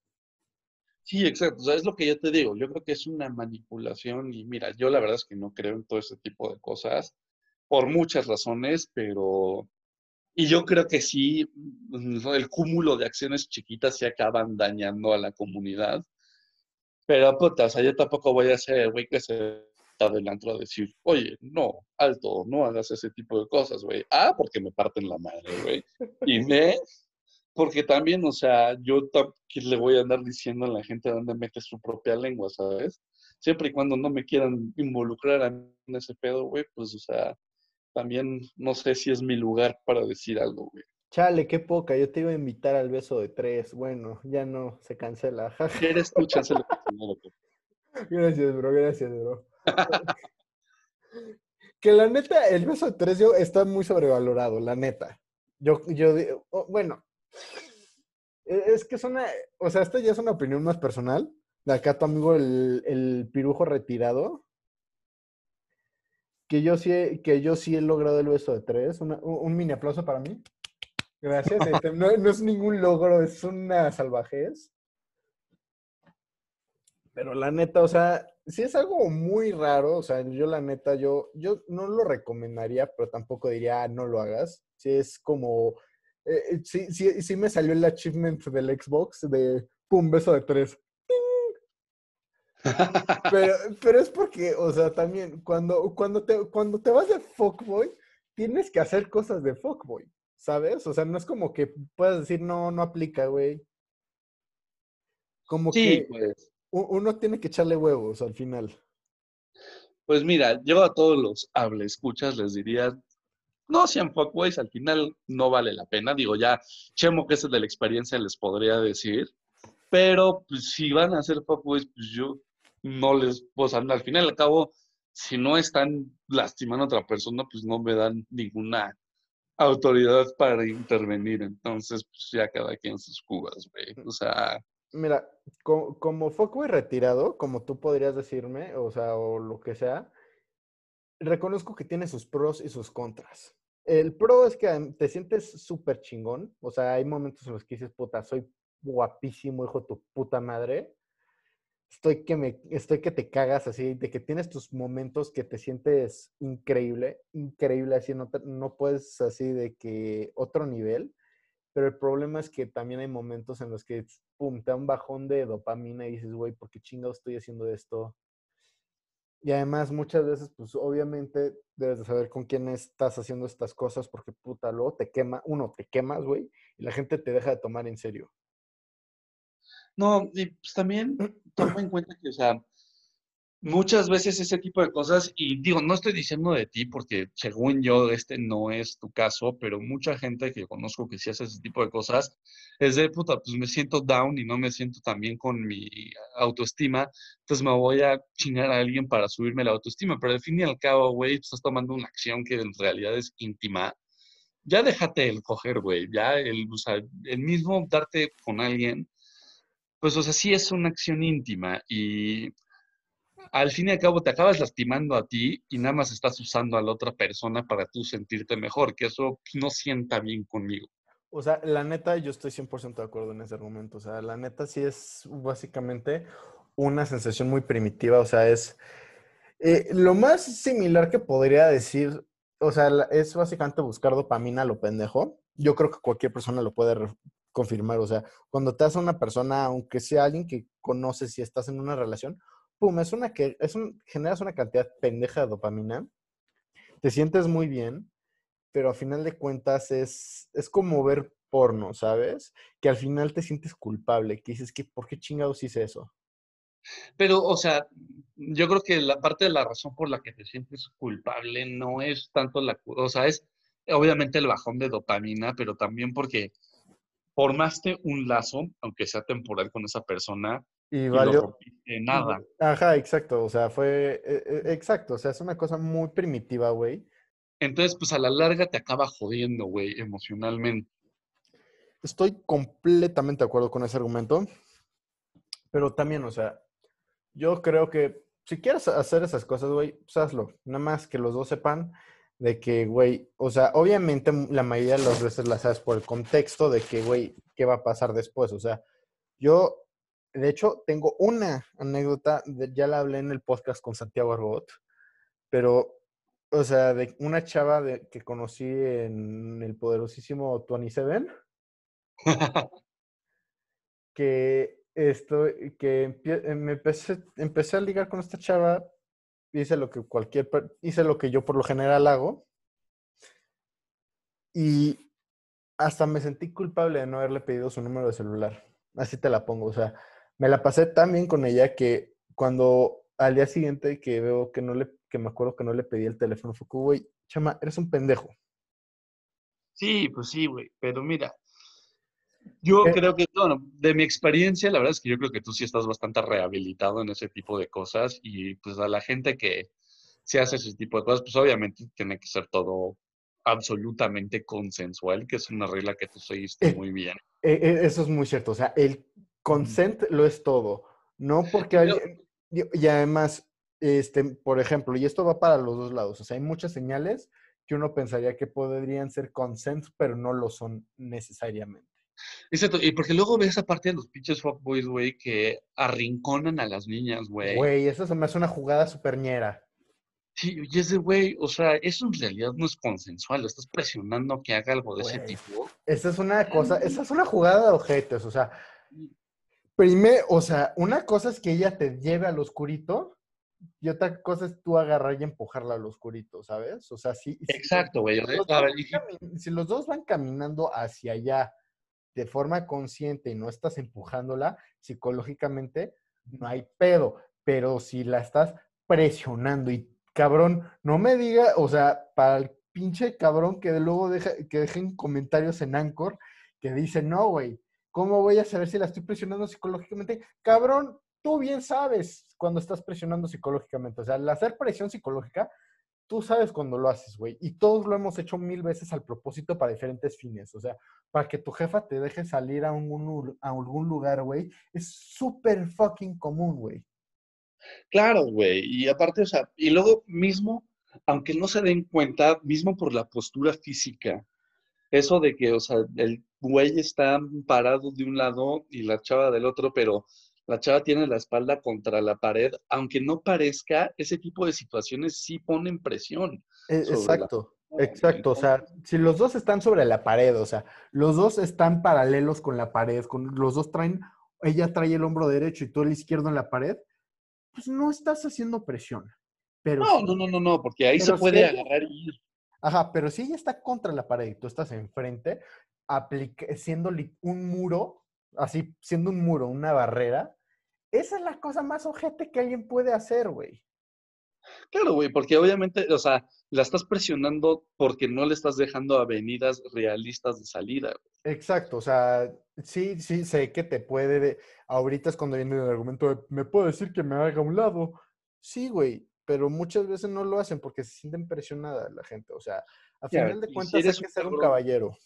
Sí, exacto. O sea, es lo que yo te digo. Yo creo que es una manipulación y mira, yo la verdad es que no creo en todo ese tipo de cosas por muchas razones, pero... Y yo creo que sí, mm, el cúmulo de acciones chiquitas se acaban dañando a la comunidad. Pero, puta, o sea, yo tampoco voy a ser el güey que se está del antro a decir, oye, no, alto, no hagas ese tipo de cosas, güey. A, porque me parten la madre, güey. Y (laughs) B, porque también, o sea, yo le voy a andar diciendo a la gente dónde mete su propia lengua, ¿sabes? Siempre y cuando no me quieran involucrar en ese pedo, güey, pues, o sea, también no sé si es mi lugar para decir algo, güey. Chale, qué poca, yo te iba a invitar al beso de tres. Bueno, ya no, se cancela. jaja. ¿Qué eres tú, chance lo (laughs) que primero, güey. Gracias, bro, gracias, bro. (laughs) que la neta, el beso de tres yo está muy sobrevalorado, la neta. Yo, yo, di- o- bueno, e- es que es una, o sea, esta ya es una opinión más personal. De acá tu amigo el, el pirujo retirado. Que yo sí, he- que yo sí he logrado el beso de tres. Una- un, mini aplauso para mí. Gracias. este, (laughs) no, no es ningún logro, es una salvajez. Pero la neta, o sea, si es algo muy raro, o sea, yo la neta, yo, yo no lo recomendaría, pero tampoco diría, "Ah, no lo hagas. Si es como, eh, eh, sí, sí, sí me salió el achievement del Xbox de, pum, beso de tres. Pero, pero es porque, o sea, también, cuando, cuando, te, cuando te vas de fuckboy, tienes que hacer cosas de fuckboy, ¿sabes? O sea, no es como que puedas decir, no, no aplica, güey. Como Sí, que pues. uno tiene que echarle huevos al final. Pues mira, yo a todos los hable escuchas les diría, no sean fuckboys, al final no vale la pena. Digo, ya Chemo, que es el de la experiencia, les podría decir. Pero pues, si van a ser fuckboys, pues yo no les, pues al al final y al cabo, si no están lastimando a otra persona, pues no me dan ninguna autoridad para intervenir. Entonces, pues ya cada quien sus cubas, güey. O sea, Mira, co- como fuckboy retirado, como tú podrías decirme, o sea, o lo que sea, reconozco que tiene sus pros y sus contras. El pro es que am- te sientes súper chingón, o sea, hay momentos en los que dices, puta, soy guapísimo, hijo de tu puta madre. Estoy que me, estoy que te cagas así, de que tienes tus momentos que te sientes increíble, increíble, así no, no puedes así de que otro nivel, pero el problema es que también hay momentos en los que, pum, te da un bajón de dopamina y dices, güey, ¿por qué chingado estoy haciendo esto? Y además muchas veces, pues obviamente debes de saber con quién estás haciendo estas cosas porque puta, luego te quema, uno, te quemas, güey, y la gente te deja de tomar en serio. No, y pues también (clears throat) toma en cuenta que, o sea, muchas veces ese tipo de cosas, y digo, no estoy diciendo de ti porque según yo este no es tu caso, pero mucha gente que conozco que sí hace ese tipo de cosas, es de puta, pues me siento down y no me siento tan bien con mi autoestima, entonces me voy a chingar a alguien para subirme la autoestima, pero al fin y al cabo, güey, estás tomando una acción que en realidad es íntima. Ya déjate el coger, güey, ya el, o sea, el mismo darte con alguien pues, o sea, sí es una acción íntima y al fin y al cabo te acabas lastimando a ti y nada más estás usando a la otra persona para tú sentirte mejor, que eso no sienta bien conmigo. O sea, la neta, yo estoy 100% de acuerdo en ese argumento. O sea, la neta sí es básicamente una sensación muy primitiva. O sea, es eh, lo más similar que podría decir, o sea, es básicamente buscar dopamina a lo pendejo. Yo creo que cualquier persona lo puede confirmar. O sea, cuando te hace una persona, aunque sea alguien que conoces y estás en una relación, pum, es una que es un, generas una cantidad pendeja de dopamina, te sientes muy bien, pero a final de cuentas es, es como ver porno, ¿sabes? Que al final te sientes culpable, que dices que ¿por qué chingados hice eso? Pero, o sea, yo creo que la parte de la razón por la que te sientes culpable no es tanto la, o sea, es obviamente el bajón de dopamina, pero también porque formaste un lazo, aunque sea temporal, con esa persona. Y, valió. nada. Ajá, exacto. O sea, fue. E, e, exacto. O sea, es una cosa muy primitiva, güey. Entonces, pues a la larga te acaba jodiendo, güey, emocionalmente. Estoy completamente de acuerdo con ese argumento. Pero también, o sea, yo creo que si quieres hacer esas cosas, güey, pues hazlo. Nada más que los dos sepan de que, güey, o sea, obviamente la mayoría de las veces la sabes por el contexto de que, güey, ¿qué va a pasar después? O sea, yo, de hecho, tengo una anécdota, ya la hablé en el podcast con Santiago Arbot, pero, o sea, de una chava de, que conocí en el poderosísimo 27, (laughs) que esto, que me empecé, empecé a ligar con esta chava hice lo que cualquier, hice lo que yo por lo general hago. Y hasta me sentí culpable de no haberle pedido su número de celular. Así te la pongo. O sea, me la pasé tan bien con ella que cuando al día siguiente que veo que no le, que me acuerdo que no le pedí el teléfono, fue güey, chama, eres un pendejo. Sí, pues sí, güey. Pero mira, yo eh, creo que, bueno, de mi experiencia, la verdad es que yo creo que tú sí estás bastante rehabilitado en ese tipo de cosas y pues a la gente que se hace ese tipo de cosas, pues obviamente tiene que ser todo absolutamente consensual, que es una regla que tú seguiste eh, muy bien. Eh, eso es muy cierto, o sea, el consent lo es todo, no porque alguien, y además, este, por ejemplo, y esto va para los dos lados, o sea, hay muchas señales que uno pensaría que podrían ser consent, pero no lo son necesariamente. Exacto, y porque luego ves esa parte de los pinches fuckboys, güey, que arrinconan a las niñas, güey. Güey, eso se me hace una jugada superñera. Sí, y ese güey, o sea, eso en realidad no es consensual, estás presionando que haga algo de ese tipo. Esa es una cosa, esa es una jugada de ojetes, o sea, primero, o sea, una cosa es que ella te lleve al oscurito y otra cosa es tú agarrar y empujarla al oscurito, ¿sabes? O sea, sí. Exacto, güey. si los dos van caminando hacia allá de forma consciente y no estás empujándola psicológicamente, no hay pedo. Pero si la estás presionando y cabrón, no me diga, o sea, para el pinche cabrón que luego deja, que dejen comentarios en Anchor que dice, no, güey, ¿cómo voy a saber si la estoy presionando psicológicamente? Cabrón, tú bien sabes cuando estás presionando psicológicamente. O sea, el hacer presión psicológica tú sabes cuando lo haces, güey. Y todos lo hemos hecho mil veces al propósito para diferentes fines. O sea, para que tu jefa te deje salir a, algún lugar, güey, es súper fucking común, güey. Claro, güey. Y aparte, o sea, y luego mismo, aunque no se den cuenta, mismo por la postura física, eso de que, o sea, el güey está parado de un lado y la chava del otro, pero la chava tiene la espalda contra la pared, aunque no parezca, ese tipo de situaciones sí ponen presión. E- la- Exacto, exacto. O sea, si los dos están sobre la pared, o sea, los dos están paralelos con la pared, con, los dos traen, ella trae el hombro derecho y tú el izquierdo en la pared, pues no estás haciendo presión. Pero No, no, no, no, no, porque ahí se si puede ella- agarrar y ir. Ajá, pero si ella está contra la pared y tú estás enfrente, aplica- siendo un muro, así, siendo un muro, una barrera, esa es la cosa más ojete que alguien puede hacer, güey. Claro, güey, porque obviamente, o sea, la estás presionando porque no le estás dejando avenidas realistas de salida. güey. Exacto, o sea, sí, sí, sé que te puede, de- ahorita es cuando viene el argumento de, me puedo decir que me haga a un lado. Sí, güey, pero muchas veces no lo hacen porque se sienten presionada la gente, o sea, a Ya, final de si cuentas hay que ser un cabrón- caballero.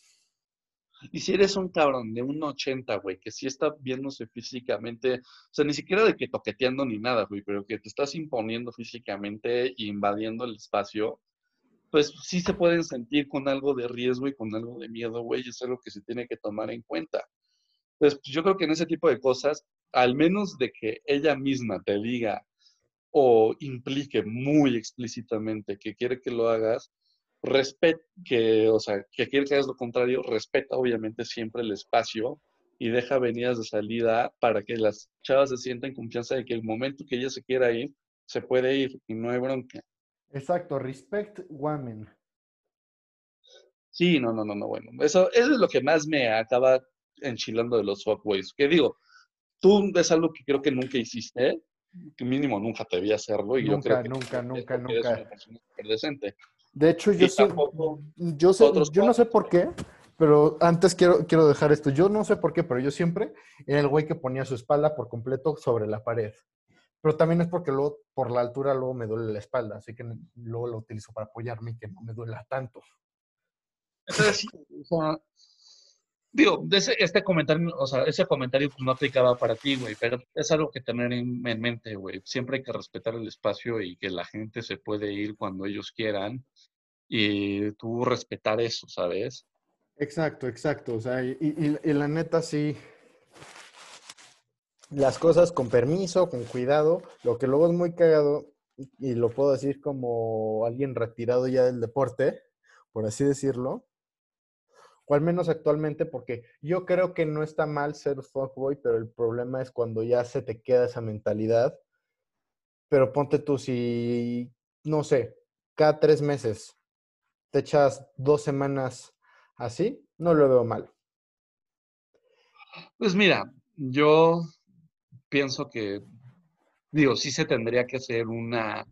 Y si eres un cabrón de un 80, güey, que sí está viéndose físicamente, o sea, ni siquiera de que toqueteando ni nada, güey, pero que te estás imponiendo físicamente e invadiendo el espacio, pues sí se pueden sentir con algo de riesgo y con algo de miedo, güey, y es algo que se tiene que tomar en cuenta. Pues yo creo que en ese tipo de cosas, al menos de que ella misma te diga o implique muy explícitamente que quiere que lo hagas, respet que, o sea, que quiere que hagas lo contrario, respeta obviamente siempre el espacio y deja avenidas de salida para que las chavas se sientan en confianza de que el momento que ella se quiera ir, se puede ir y no hay bronca. Exacto, respect women. Sí, no, no, no, no, bueno. Eso, eso es lo que más me acaba enchilando de los fuckboys. Que digo, tú es algo que creo que nunca hiciste, que mínimo nunca te vi hacerlo y yo Nunca, creo que nunca, nunca, eres nunca. una persona decente. De hecho, yo sé, yo sé, yo no sé por qué, pero antes quiero, quiero dejar esto. Yo no sé por qué, pero yo siempre era el güey que ponía su espalda por completo sobre la pared. Pero también es porque luego, por la altura, luego me duele la espalda, así que luego lo utilizo para apoyarme y que no me duela tanto. Entonces, sí, o sea, digo, ese- este comentario, o sea, ese comentario pues, no aplicaba para ti, güey, pero es algo que tener en, en mente, güey. Siempre hay que respetar el espacio y que la gente se puede ir cuando ellos quieran y tú respetar eso, ¿sabes? Exacto, exacto. O sea, y, y- y la neta sí. Las cosas con permiso, con cuidado. Lo que luego es muy cagado, y lo puedo decir como alguien retirado ya del deporte, por así decirlo. O al menos actualmente, porque yo creo que no está mal ser fuckboy, pero el problema es cuando ya se te queda esa mentalidad. Pero ponte tú, si, no sé, cada tres meses te echas dos semanas así, no lo veo mal. Pues mira, yo pienso que, digo, sí se tendría que hacer una,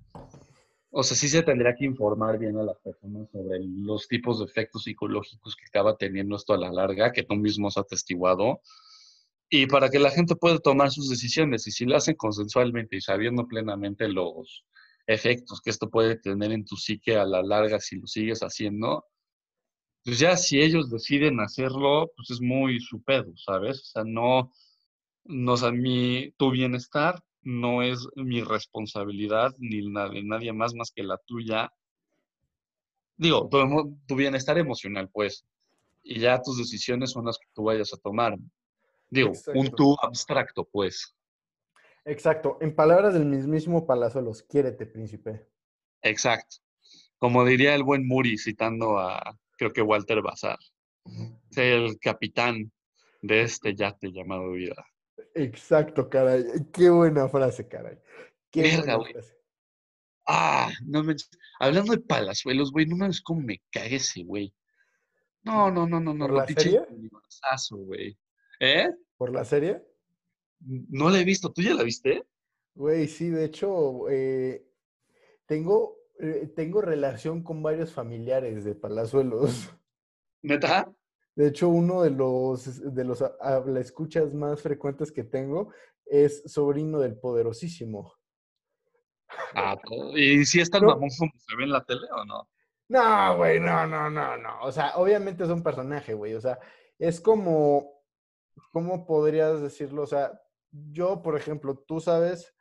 o sea, sí se tendría que informar bien a las personas sobre los tipos de efectos psicológicos que acaba teniendo esto a la larga, que tú mismo has atestiguado, y para que la gente pueda tomar sus decisiones. Y si lo hacen consensualmente y sabiendo plenamente los efectos que esto puede tener en tu psique a la larga si lo sigues haciendo, pues ya si ellos deciden hacerlo, pues es muy su pedo, ¿sabes? O sea, no, no, o sea, mi, tu bienestar no es mi responsabilidad ni la de nadie más más que la tuya. Digo, tu, tu bienestar emocional, pues, y ya tus decisiones son las que tú vayas a tomar. Digo, un tú abstracto, pues. Exacto. En palabras del mismísimo Palazuelos, quiérete, príncipe. Exacto. Como diría el buen Muri citando a, creo que Walter Bazar, el capitán de este yate llamado vida. Exacto, caray. Qué buena frase, caray. Qué Verga, güey. Ah, no me... Hablando de palazuelos, güey, no mames cómo me cae ese güey. No, no, no, no, no, ¿Por la serie? güey. ¿Eh? ¿Por la serie? No la he visto, ¿tú ya la viste? Güey, sí, de hecho, eh, tengo, eh, tengo relación con varios familiares de Palazuelos. ¿Neta? De hecho, uno de los, de los habla escuchas más frecuentes que tengo es sobrino del poderosísimo. Ah, ¿y si es tan mamón como se ve en la tele o no? No, güey, no, no, no, no. O sea, obviamente es un personaje, güey. O sea, es como, ¿cómo podrías decirlo? O sea, yo, por ejemplo, tú sabes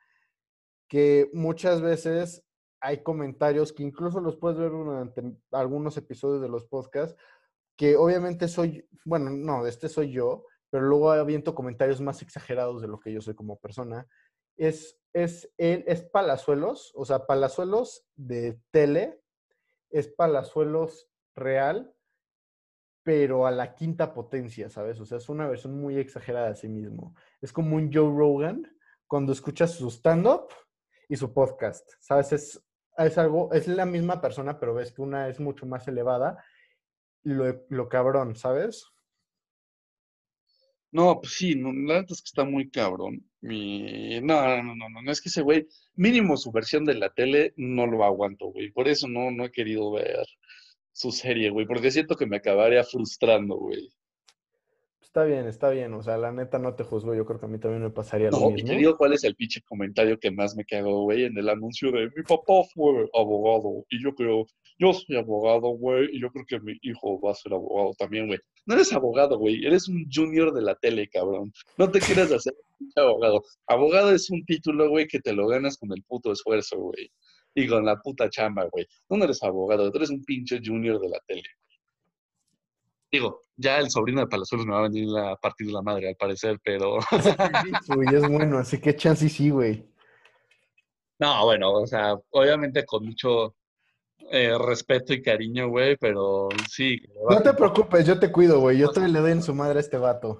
que muchas veces hay comentarios que incluso los puedes ver durante algunos episodios de los podcasts, que obviamente soy, bueno, no, este soy yo, pero luego aviento comentarios más exagerados de lo que yo soy como persona. Es, es, es Palazuelos, o sea, Palazuelos de tele, es Palazuelos real, pero a la quinta potencia, ¿sabes? O sea, es una versión muy exagerada de sí mismo. Es como un Joe Rogan cuando escuchas su stand-up y su podcast, ¿sabes? Es, es algo, es la misma persona, pero ves que una es mucho más elevada. Lo, lo cabrón, ¿sabes? No, pues sí, no, la verdad es que está muy cabrón. Mi... No, no, no, no, no, es que ese güey, mínimo su versión de la tele, no lo aguanto, güey. Por eso no, no he querido ver su serie, güey, porque siento que me acabaría frustrando, güey. Está bien, está bien. O sea, la neta no te juzgo. Yo creo que a mí también me pasaría lo No, y mismo. te digo cuál es el pinche comentario que más me cago, güey, en el anuncio de mi papá fue abogado y yo creo, yo soy abogado, güey, y yo creo que mi hijo va a ser abogado también, güey. No eres abogado, güey, eres un junior de la tele, cabrón. No te quieras hacer pinche abogado. Abogado es un título, güey, que te lo ganas con el puto esfuerzo, güey. Y con la puta chamba, güey. No eres abogado, tú eres un pinche junior de la tele. Digo, ya el sobrino de Palazuelos me va a venir a partir de la madre, al parecer, pero... (laughs) Uy, es bueno, así que chance sí, güey. No, bueno, o sea, obviamente con mucho eh, respeto y cariño, güey, pero sí. No te preocupes, yo te cuido, güey. Yo todavía le doy en su madre a este vato.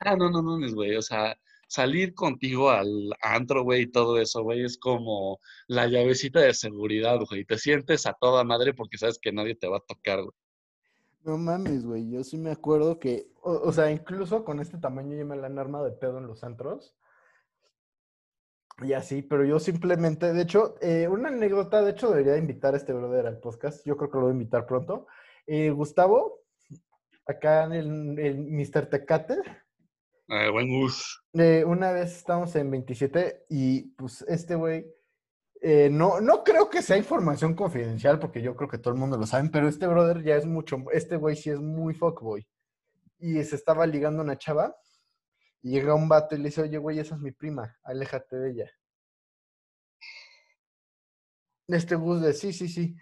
Ah, no, no, no, güey, o sea, salir contigo al antro, güey, y todo eso, güey, es como la llavecita de seguridad, güey. Te sientes a toda madre porque sabes que nadie te va a tocar, güey. No mames, güey. Yo sí me acuerdo que, o, o sea, incluso con este tamaño ya me la han armado de pedo en los antros. Y así, pero yo simplemente, de hecho, eh, una anécdota, de hecho debería invitar a este brother al podcast. Yo creo que lo voy a invitar pronto. Eh, Gustavo, acá en el, el Mr. Tecate, Eh, buen gus. una vez estamos en 27 y pues este güey, no, no creo que sea información confidencial porque yo creo que todo el mundo lo sabe, pero este brother ya es mucho, este güey sí es muy fuckboy. Y se estaba ligando a una chava llega un vato y le dice, oye güey, esa es mi prima, aléjate de ella. Este Gus de, sí, sí, sí.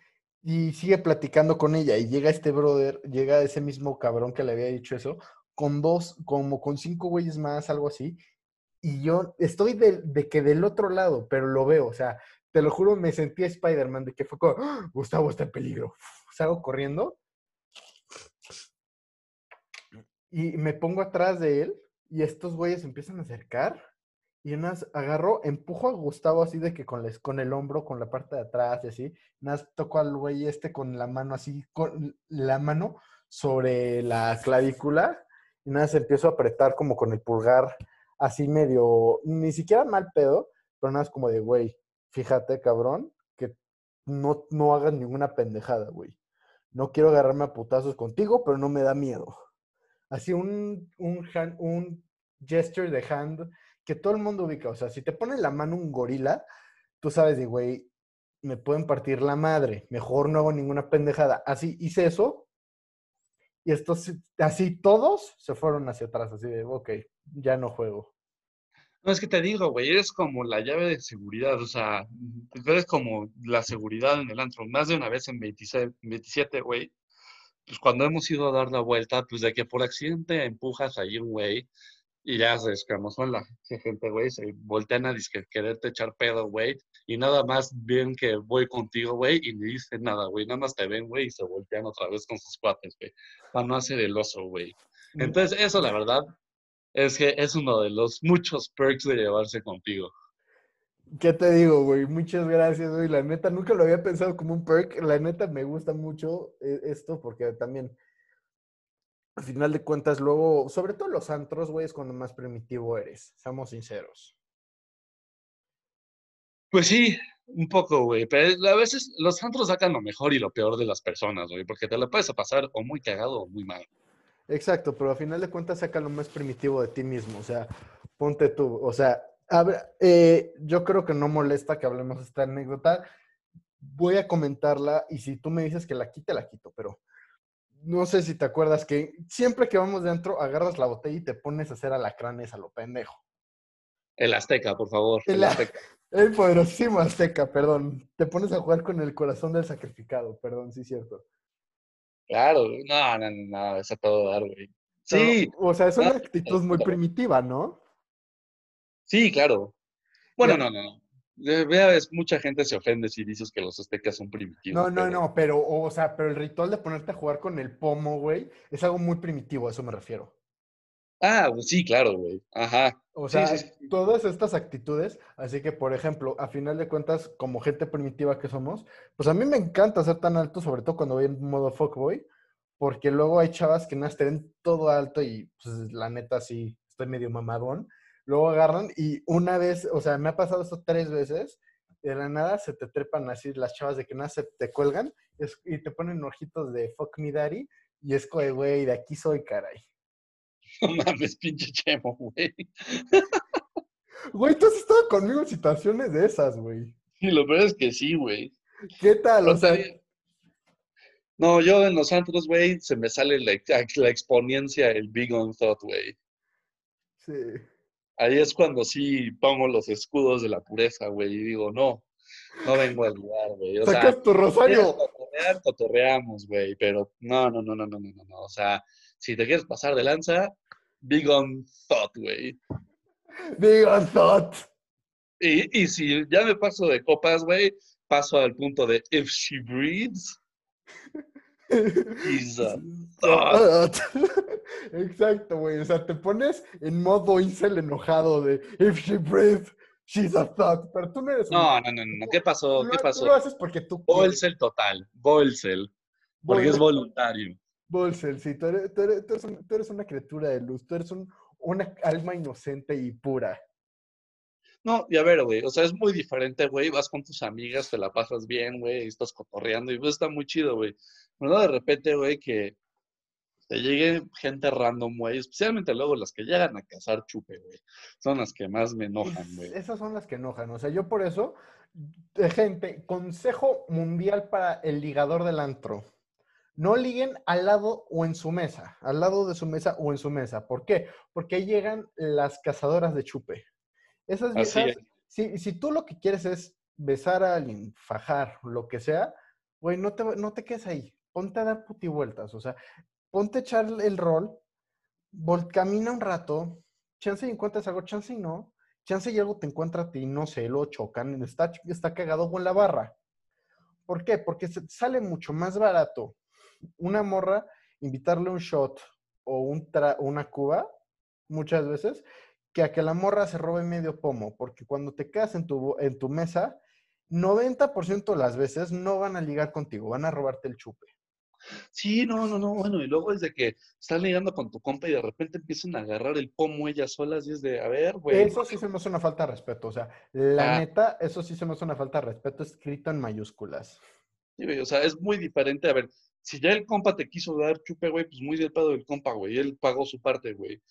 Y sigue platicando con ella y llega este brother, llega ese mismo cabrón que le había dicho eso, con dos, como con cinco güeyes más, algo así. Y yo estoy de, de que del otro lado, pero lo veo, o sea, te lo juro, me sentí Spider-Man, de que fue como, "Ah, Gustavo está en peligro. Salgo corriendo y me pongo atrás de él y estos güeyes empiezan a acercar y unas agarro, empujo a Gustavo así de que con, les- con el hombro, con la parte de atrás y así, más toco al güey este con la mano así, con la mano sobre la clavícula y nada, se empiezo a apretar como con el pulgar así medio, ni siquiera mal pedo, pero nada, es como de, güey, fíjate, cabrón, que no, no hagas ninguna pendejada, güey. No quiero agarrarme a putazos contigo, pero no me da miedo. Así un, un, gesture de hand que todo el mundo ubica. O sea, si te pone la mano un gorila, tú sabes de, güey, me pueden partir la madre. Mejor no hago ninguna pendejada. Así hice eso. Y estos, así todos se fueron hacia atrás. Así de, ok, ya no juego. No, es que te digo, güey, eres como la llave de seguridad, o sea, eres como la seguridad en el antro. Más de una vez en 26, 27, güey, pues cuando hemos ido a dar la vuelta, pues de que por accidente empujas ahí un güey y ya sabes, como son la gente, güey, se voltean a disque quererte echar pedo, güey, y nada más ven que voy contigo, güey, y ni dicen nada, güey, nada más te ven, güey, y se voltean otra vez con sus cuates, güey, para no hacer el oso, güey. Entonces, eso, la verdad, es que es uno de los muchos perks de llevarse contigo. ¿Qué te digo, güey? Muchas gracias, güey. La neta, nunca lo había pensado como un perk. La neta, me gusta mucho eh, esto porque también, al final de cuentas, luego, sobre todo los antros, güey, es cuando más primitivo eres. Seamos sinceros. Pues sí, un poco, güey, pero a veces los antros sacan lo mejor y lo peor de las personas, güey, porque te la puedes pasar o muy cagado o muy mal. Exacto, pero al final de cuentas saca lo más primitivo de ti mismo. O sea, ponte tú. O sea, habla- eh, yo creo que no molesta que hablemos de esta anécdota. Voy a comentarla y si tú me dices que la quite, la quito, pero no sé si te acuerdas que siempre que vamos dentro agarras la botella y te pones a hacer alacranes a lo pendejo. El Azteca, por favor. El El a- Azteca. (laughs) El poderosísimo Azteca, perdón. Te pones a jugar con el corazón del sacrificado, perdón, sí, cierto. Claro, no, no, no, no, es a todo dar, güey. Sí, O sea, es una actitud muy primitiva, ¿no? Sí, claro. Bueno, no, no, no. De- Vea, es, mucha gente se ofende si dices que los aztecas son primitivos. No, no, pero- no, pero, o sea, pero el ritual de ponerte a jugar con el pomo, güey, es algo muy primitivo, a eso me refiero. Ah, pues sí, claro, güey. Ajá. O sea, sí, sí. todas estas actitudes, así que, por ejemplo, a final de cuentas, como gente primitiva que somos, pues a mí me encanta ser tan alto, sobre todo cuando voy en modo fuckboy, porque luego hay chavas que no estén todo alto y, pues, la neta, sí, estoy medio mamadón. Luego agarran y una vez, o sea, me ha pasado esto tres veces, de la nada se te trepan así las chavas de que nada se te cuelgan es- y te ponen ojitos de fuck me daddy y es como, güey, de aquí soy, caray. (laughs) No mames, pinche chemo, güey. Güey, tú has estado conmigo en situaciones de esas, güey. Y lo peor es que sí, güey. ¿Qué tal? O sea, No, yo en los antros, güey, se me sale la, la exponencia, el big on thought, güey. sí. Ahí es cuando sí pongo los escudos de la pureza, güey, y digo, no, no vengo a ligar, güey. O sea, Sacas tu quieres rosario. cotorrear, cotorreamos, güey, pero no, no, no, no, no, no, no, no. O sea, si te quieres pasar de lanza, big on thought, güey. Big on thought. Y, y si ya me paso de copas, güey, paso al punto de if she breathes, she's a thought. Thought. (laughs) Exacto, güey. O sea, te pones en modo incel enojado de if she breathes, she's a thought. Pero tú no eres un- No, no, no, no. ¿Qué pasó? ¿Qué lo- Tú pasó? lo haces porque tú. Bolsel total, Bolsel, porque es voluntario. Bolsel, sí. Tú eres, tú eres- tú eres un- tú eres una criatura de luz. Tú eres un- una alma inocente y pura. No, y a ver, güey, o sea, es muy diferente, güey, vas con tus amigas, te la pasas bien, güey, y estás cotorreando y pues está muy chido, güey. Pero no de repente, güey, que te llegue gente random, güey, especialmente luego las que llegan a cazar chupe, güey. Son las que más me enojan, güey. Esas son las que enojan. O sea, yo por eso, gente, consejo mundial para el ligador del antro. No liguen al lado o en su mesa, al lado de su mesa o en su mesa. ¿Por qué? Porque ahí llegan las cazadoras de chupe. Esas viejas, es. si, si tú lo que quieres es besar a alguien, fajar, lo que sea, güey, no te, no te quedes ahí. Ponte a dar putivueltas. O sea, ponte a echar el rol, vol- camina un rato, chance y encuentras algo, chance y no, chance y algo te encuentra a ti, no sé, lo chocan, está, está cagado con la barra. ¿Por qué? Porque sale mucho más barato una morra, invitarle un shot o un tra- una cuba, muchas veces, que a que la morra se robe medio pomo, porque cuando te quedas en tu, en tu mesa, 90% de las veces no van a ligar contigo, van a robarte el chupe. Sí, no, no, no, bueno, y luego es de que estás ligando con tu compa y de repente empiezan a agarrar el pomo ellas solas y es de, a ver, güey. Eso sí se me hace una falta de respeto, o sea, la Ah. neta, eso sí se me hace una falta de respeto escrito en mayúsculas. Sí, güey, o sea, es muy diferente. A ver, si ya el compa te quiso dar chupe, güey, pues muy del pedo del compa, güey. Él pagó su parte, güey.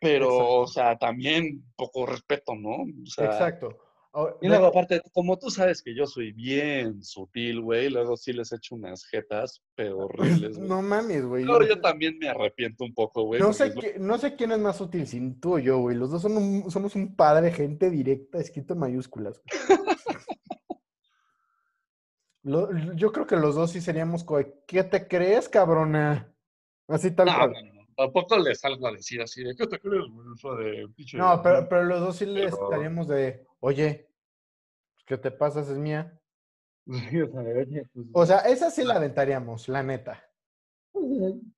Pero, Exacto. o sea, también poco respeto, ¿no? O sea, Exacto. Ahora, Y luego, aparte, como tú sabes que yo soy bien sutil, güey, luego sí les echo unas jetas, pero (laughs) horribles, no mames, güey. Luego yo también me arrepiento un poco, güey. No sé, no sé quién es más útil, si tú o yo, güey. Los dos son un- somos un padre, gente directa, escrito en mayúsculas. (laughs) Lo- yo creo que los dos sí seríamos, co- ¿qué te crees, cabrona? Así tal No, cual. Tampoco les salgo a decir así de, ¿qué te crees, de. No, pero, (laughs) pero los dos sí les Pero- estaríamos de, oye, pues, ¿qué te pasas? Es mía. O sea, pues, O sea, esa sí la aventaríamos, la neta.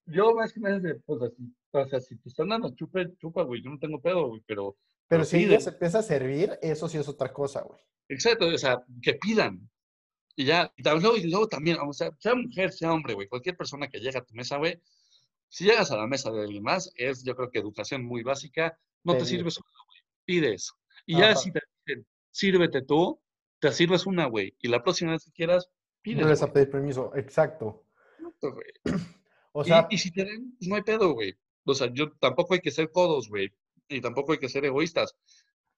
Yo más que nada de, pues así, o sea, si te están dando chupe, chupa, güey, yo no tengo pedo, güey, pero, Pero si ella de- se empieza a servir, eso sí es otra cosa, güey. exacto, o sea, que pidan. Y ya, y luego, y luego también, o sea, sea mujer, sea hombre, güey, cualquier persona que llegue a tu mesa, güey, si llegas a la mesa de alguien más, es yo creo que educación muy básica, no te sirves una, güey, pides. Y ya si te dicen, sírvete tú, te sirves una, güey, y la próxima vez que quieras, pides. No les a pedir permiso, exacto. Exacto, güey. (clears throat) O sea, y, si te dan, pues no hay pedo, güey. O sea, yo tampoco hay que ser codos, güey. Y tampoco hay que ser egoístas.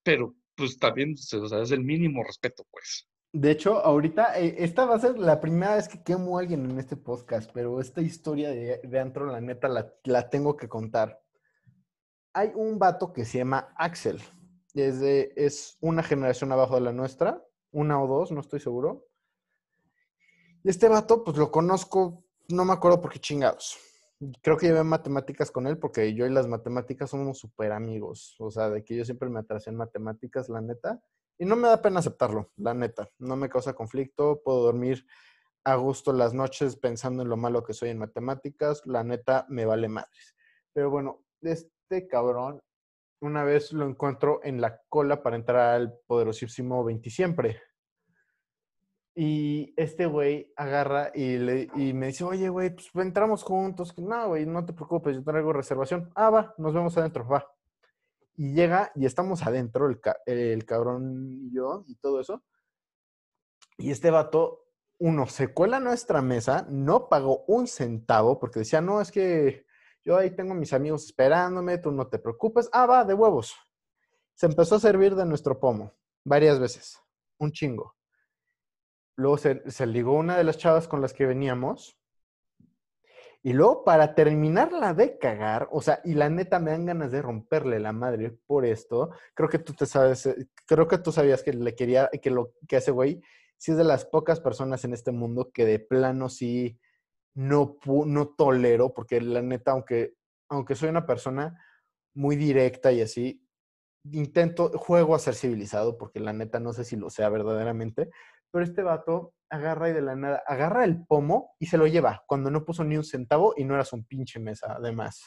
Pero, pues también, o sea, es el mínimo respeto, pues. De hecho, ahorita, eh, esta va a ser la primera vez que quemo a alguien en este podcast, pero esta historia de, de antro, la neta, la, tengo que contar. Hay un vato que se llama Axel. Es, de- es una generación abajo de la nuestra, una o dos, no estoy seguro. Este vato, pues lo conozco, no me acuerdo por qué chingados. Creo que llevé matemáticas con él porque yo y las matemáticas somos súper amigos. O sea, de que yo siempre me atrasé en matemáticas, la neta. Y no me da pena aceptarlo, la neta. No me causa conflicto, puedo dormir a gusto las noches pensando en lo malo que soy en matemáticas. La neta me vale madres. Pero bueno, este cabrón, una vez lo encuentro en la cola para entrar al poderosísimo 20 siempre. Y este güey agarra y, le, y me dice, oye, güey, pues entramos juntos. No, güey, no te preocupes, yo traigo reservación. Ah, va, nos vemos adentro, va. Y llega y estamos adentro, el, el cabrón y yo y todo eso. Y este vato, uno, se cuela a nuestra mesa, no pagó un centavo porque decía, no, es que yo ahí tengo mis amigos esperándome, tú no te preocupes. Ah, va, de huevos. Se empezó a servir de nuestro pomo varias veces, un chingo. Luego se, ligó una de las chavas con las que veníamos. Y luego, para terminarla de cagar, o sea, y la neta me dan ganas de romperle la madre por esto. Creo que tú te sabes, eh, creo que tú sabías que le quería, que lo que hace güey, sí es de las pocas personas en este mundo que de plano sí no, no tolero, porque la neta, aunque, aunque soy una persona muy directa y así, intento, juego a ser civilizado, porque la neta no sé si lo sea verdaderamente, pero este vato agarra y de la nada, agarra el pomo y se lo lleva cuando no puso ni un centavo y no era su pinche mesa, además.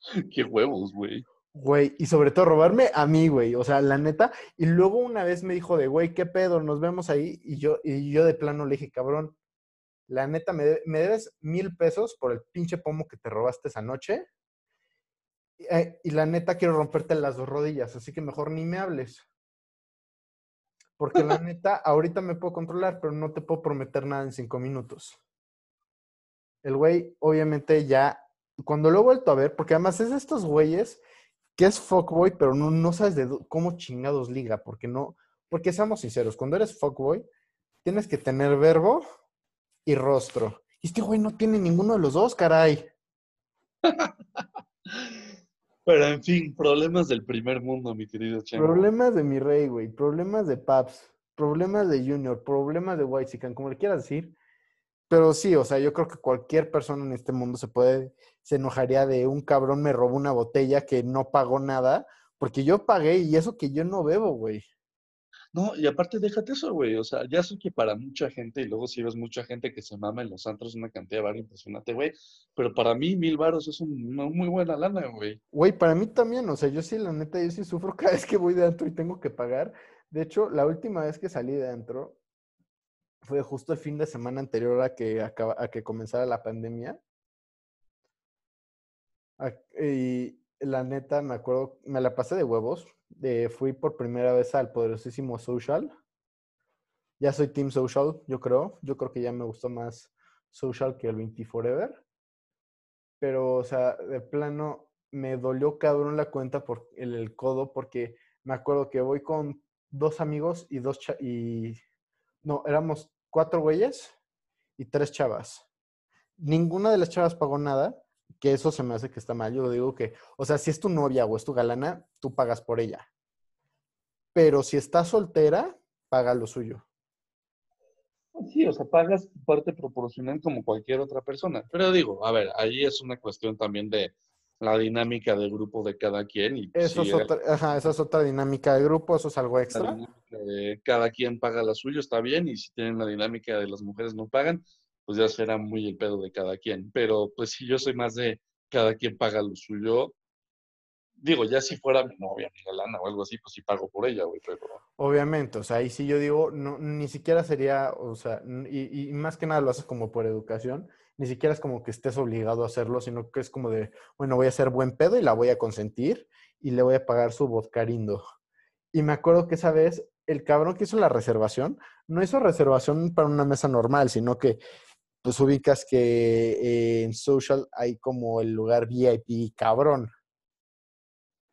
(laughs) Qué huevos, güey. Güey, y sobre todo robarme a mí, güey, o sea, la neta. Y luego una vez me dijo de, güey, ¿qué pedo? Nos vemos ahí. Y yo, y yo de plano le dije, cabrón, la neta, me, me debes mil pesos por el pinche pomo que te robaste esa noche. Eh, y la neta, quiero romperte las dos rodillas, así que mejor ni me hables. Porque la neta, ahorita me puedo controlar, pero no te puedo prometer nada en cinco minutos. El güey, obviamente, ya, cuando lo he vuelto a ver, porque además es de estos güeyes que es fuckboy, pero no, no sabes de cómo chingados liga, porque no, porque seamos sinceros, cuando eres fuckboy, tienes que tener verbo y rostro. Y este güey no tiene ninguno de los dos, caray. (laughs) Pero en fin, problemas del primer mundo, mi querido Chema. Problemas de mi rey, güey. Problemas de Paps. Problemas de Junior. Problemas de White como le quieras decir. Pero sí, o sea, yo creo que cualquier persona en este mundo se puede, se enojaría de un cabrón me robó una botella que no pagó nada, porque yo pagué y eso que yo no bebo, güey. No, y aparte déjate eso, güey. O sea, ya sé que para mucha gente, y luego si ves mucha gente que se mama en los antros una cantidad de bar impresionante, güey. Pero para mí, mil baros es una muy buena lana, güey. Güey, para mí también. O sea, yo sí, la neta, yo sí sufro (laughs) cada vez que voy de antro y tengo que pagar. De hecho, la última vez que salí de antro fue justo el fin de semana anterior a que, a que comenzara la pandemia. Y la neta, me acuerdo, me la pasé de huevos fui por primera vez al poderosísimo Social. Ya soy Team Social, yo creo. Yo creo que ya me gustó más Social que el 20 Forever. Pero, o sea, de plano, me dolió cabrón la cuenta por el, el codo porque me acuerdo que voy con dos amigos y dos y no, éramos cuatro güeyes y tres chavas. Ninguna de las chavas pagó nada que eso se me hace que está mal. Yo digo que, o sea, si es tu novia o es tu galana, tú pagas por ella. Pero si está soltera, paga lo suyo. Sí, o sea, pagas parte proporcional como cualquier otra persona. Pero digo, a ver, ahí es una cuestión también de la dinámica del grupo de cada quien. Y eso es otra, ajá, esa es otra dinámica de grupo, eso es algo extra. cada quien paga la suyo, está bien, y si tienen la dinámica de las mujeres no pagan, pues ya será muy el pedo de cada quien. Pero pues si yo soy más de cada quien paga lo suyo, digo, ya si fuera mi novia, mi galana o algo así, pues sí pago por ella, güey, pero... Obviamente, o sea, ahí sí yo digo, no, ni siquiera sería, o sea, y, y, más que nada lo haces como por educación, ni siquiera es como que estés obligado a hacerlo, sino que es como de, bueno, voy a hacer buen pedo y la voy a consentir y le voy a pagar su vodkarindo. Y me acuerdo que esa vez el cabrón que hizo la reservación, no hizo reservación para una mesa normal, sino que pues ubicas que eh, en social hay como el lugar VIP cabrón.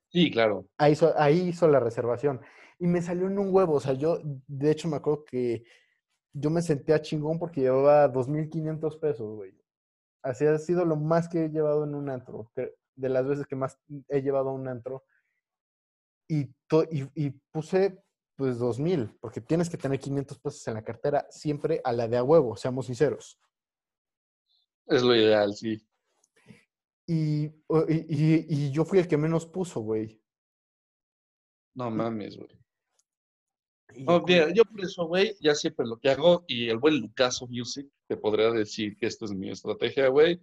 Sí, claro. Ahí hizo, ahí hizo la reservación. Y me salió en un huevo. O sea, yo, de hecho, me acuerdo que yo me sentía chingón porque llevaba 2.500 pesos, güey. Así ha sido lo más que he llevado en un antro. De las veces que más he llevado a un antro. Y, y, y puse, pues, 2.000. Porque tienes que tener 500 pesos en la cartera siempre a la de a huevo, seamos sinceros. Es lo ideal, sí. Y, y, y- y yo fui el que menos puso, güey. No mames, güey. No, mira, yo por eso, güey, ya siempre lo que hago, y el buen Lucaso Music te podría decir que esta es mi estrategia, güey.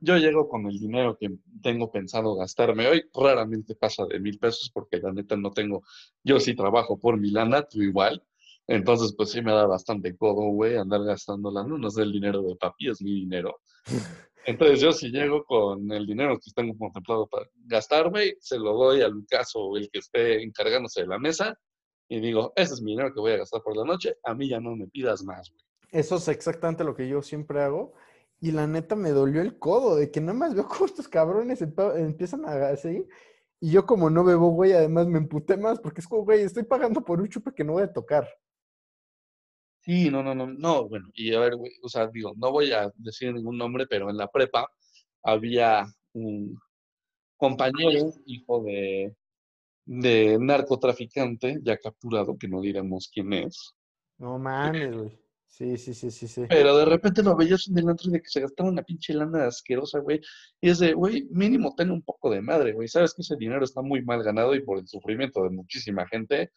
Yo llego con el dinero que tengo pensado gastarme hoy, raramente pasa de mil pesos, porque la neta no tengo, yo sí trabajo por mi lana, tú igual. Entonces, pues sí me da bastante codo, güey, andar gastando la no es el dinero de papi, es mi dinero. (laughs) Entonces, yo si llego con el dinero que tengo contemplado para gastar, güey, se lo doy al Lucaso o el que esté encargándose de la mesa, y digo, ese es mi dinero que voy a gastar por la noche, a mí ya no me pidas más, güey. Eso es exactamente lo que yo siempre hago. Y la neta me dolió el codo de que nada más veo cómo estos cabrones empiezan a así. Y yo como no bebo, güey, además me emputé más porque es como, güey, estoy pagando por un chupe que no voy a tocar. Sí, no, no, no, no, bueno, y a ver, güey, o sea, digo, no voy a decir ningún nombre, pero en la prepa había un compañero, hijo de, de narcotraficante, ya capturado, que no diremos quién es, No mames, güey. Sí, sí, sí, sí, sí. pero de repente lo veías en el antro de que se gastaba una pinche lana asquerosa, güey, y es de, güey, mínimo ten un poco de madre, güey, sabes que ese dinero está muy mal ganado y por el sufrimiento de muchísima gente,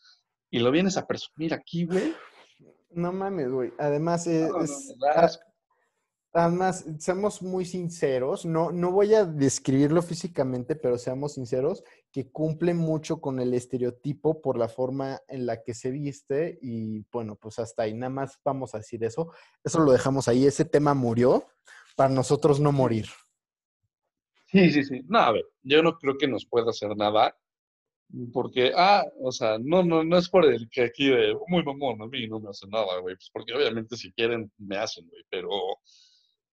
y lo vienes a presumir aquí, güey. No mames, güey. Además, eh, No, no, es, además, seamos muy sinceros. No, no voy a describirlo físicamente, pero seamos sinceros, que cumple mucho con el estereotipo por la forma en la que se viste. Y bueno, pues hasta ahí. Nada más vamos a decir eso. Eso lo dejamos ahí. Ese tema murió para nosotros no morir. Sí, sí, sí. No, a ver, yo no creo que nos pueda hacer nada, porque, ah, o sea, no, no, no es por el que aquí de muy mamón, a mí no me hacen nada, güey, pues porque obviamente si quieren me hacen, güey, pero,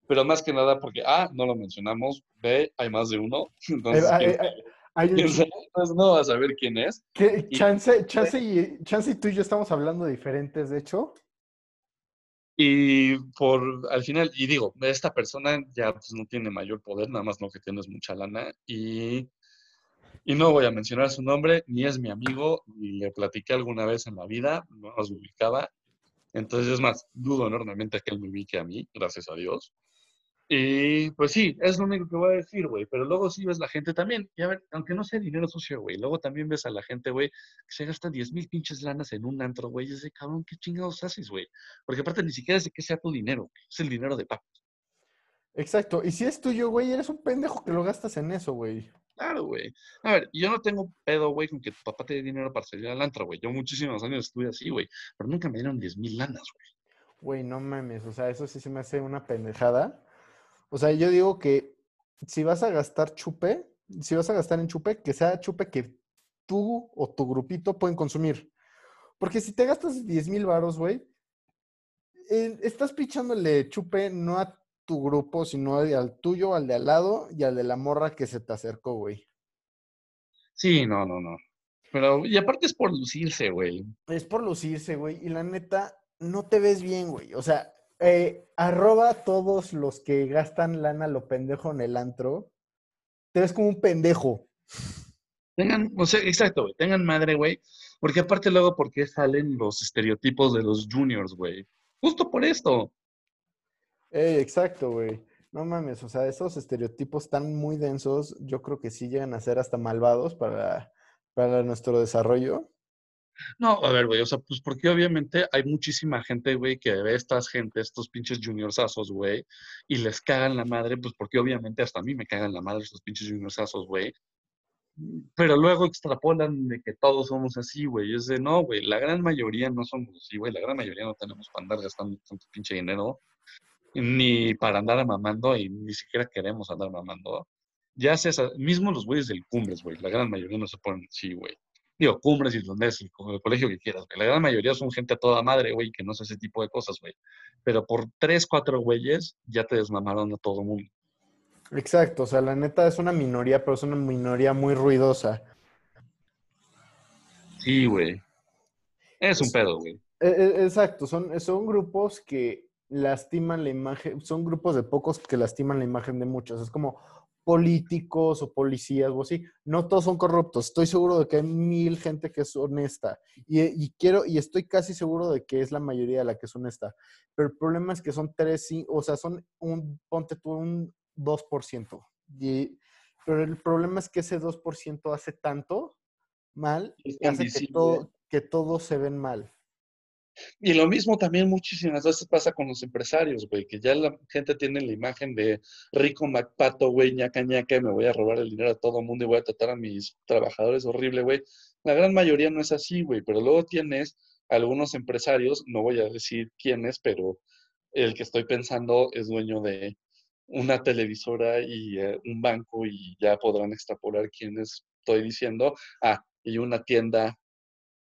pero más que nada porque, ah, no lo mencionamos, B, hay más de uno, (laughs) entonces, Hay- ¿quién, hay- hay un-? Entonces no vas a saber quién es. que y- chance, chance, y, chance y tú y yo estamos hablando diferentes, de hecho. Y por, al final, y digo, esta persona ya pues, no tiene mayor poder, nada más lo que tiene es mucha lana, y, y no voy a mencionar su nombre, ni es mi amigo, ni le platiqué alguna vez en la vida, no nos ubicaba. Entonces, es más, dudo enormemente que él me ubique a mí, gracias a Dios. Y pues sí, es lo único que voy a decir, güey. Pero luego sí ves la gente también. Y a ver, aunque no sea dinero sucio, güey. Luego también ves a la gente, güey, que se gasta 10 mil pinches lanas en un antro, güey. Y es de cabrón, ¿qué chingados haces, güey? Porque aparte ni siquiera es de que sea tu dinero. Es el dinero de papá. Exacto. Y si es tuyo, güey, eres un pendejo que lo gastas en eso, güey. Claro, güey. A ver, yo no tengo pedo, güey, con que tu papá te dé dinero para salir al antro, güey. Yo muchísimos años estuve así, güey. Pero nunca me dieron 10 mil lanas, güey. Güey, no mames, o sea, eso sí se me hace una pendejada. O sea, yo digo que si vas a gastar chupe, si vas a gastar en chupe, que sea chupe que tú o tu grupito pueden consumir. Porque si te gastas 10 mil varos, güey, eh, estás pichándole chupe no a tu grupo, sino al tuyo, al de al lado y al de la morra que se te acercó, güey. Sí, no, no, no. Pero, y aparte es por lucirse, güey. Es por lucirse, güey. Y la neta, no te ves bien, güey. O sea, eh, arroba a todos los que gastan lana lo pendejo en el antro. Te ves como un pendejo. Tengan, o sea, exacto, güey. Tengan madre, güey. Porque aparte luego, ¿por qué salen los estereotipos de los juniors, güey? Justo por esto. Eh, exacto, güey. No mames, o sea, esos estereotipos están muy densos. Yo creo que sí llegan a ser hasta malvados para, para nuestro desarrollo. No, a ver, güey, o sea, pues porque obviamente hay muchísima gente, güey, que ve estas gente, estos pinches juniorsazos, güey, y les cagan la madre, pues porque obviamente hasta a mí me cagan la madre estos pinches juniorsazos, güey. Pero luego extrapolan de que todos somos así, güey. Es de no, güey, la gran mayoría no somos así, güey. La gran mayoría no tenemos para andar gastando tanto pinche dinero, ni para andar mamando, y ni siquiera queremos andar mamando. Ya a- mismo los güeyes del Cumbres, güey, la gran mayoría no se ponen así, güey. Digo, Cumbres, Islandés, el, co- el colegio que quieras, güey. La gran mayoría son gente a toda madre, güey, que no hace ese tipo de cosas, güey. Pero por tres, cuatro güeyes ya te desmamaron a todo mundo. Exacto, o sea, la neta es una minoría, pero es una minoría muy ruidosa. Sí, güey. Es un pedo, güey. E- e- Exacto, son, son grupos que lastiman la imagen, son grupos de pocos que lastiman la imagen de muchos. Es como, políticos o policías o así. No todos son corruptos. Estoy seguro de que hay mil gente que es honesta. Y, y quiero, y estoy casi seguro de que es la mayoría de la que es honesta. Pero el problema es que son tres, o sea, son un, ponte tú, un 2%. Y, pero el problema es que ese 2% hace tanto mal, Es que hace que, todo, que todos se ven mal. Y lo mismo también muchísimas veces pasa con los empresarios, güey, que ya la gente tiene la imagen de rico MacPato, güey, ñaca ñaca, me voy a robar el dinero a todo mundo y voy a tratar a mis trabajadores horrible, güey. La gran mayoría no es así, güey, pero luego tienes algunos empresarios, no voy a decir quiénes, pero el que estoy pensando es dueño de una televisora y eh, un banco y ya podrán extrapolar quiénes estoy diciendo. Ah, y una tienda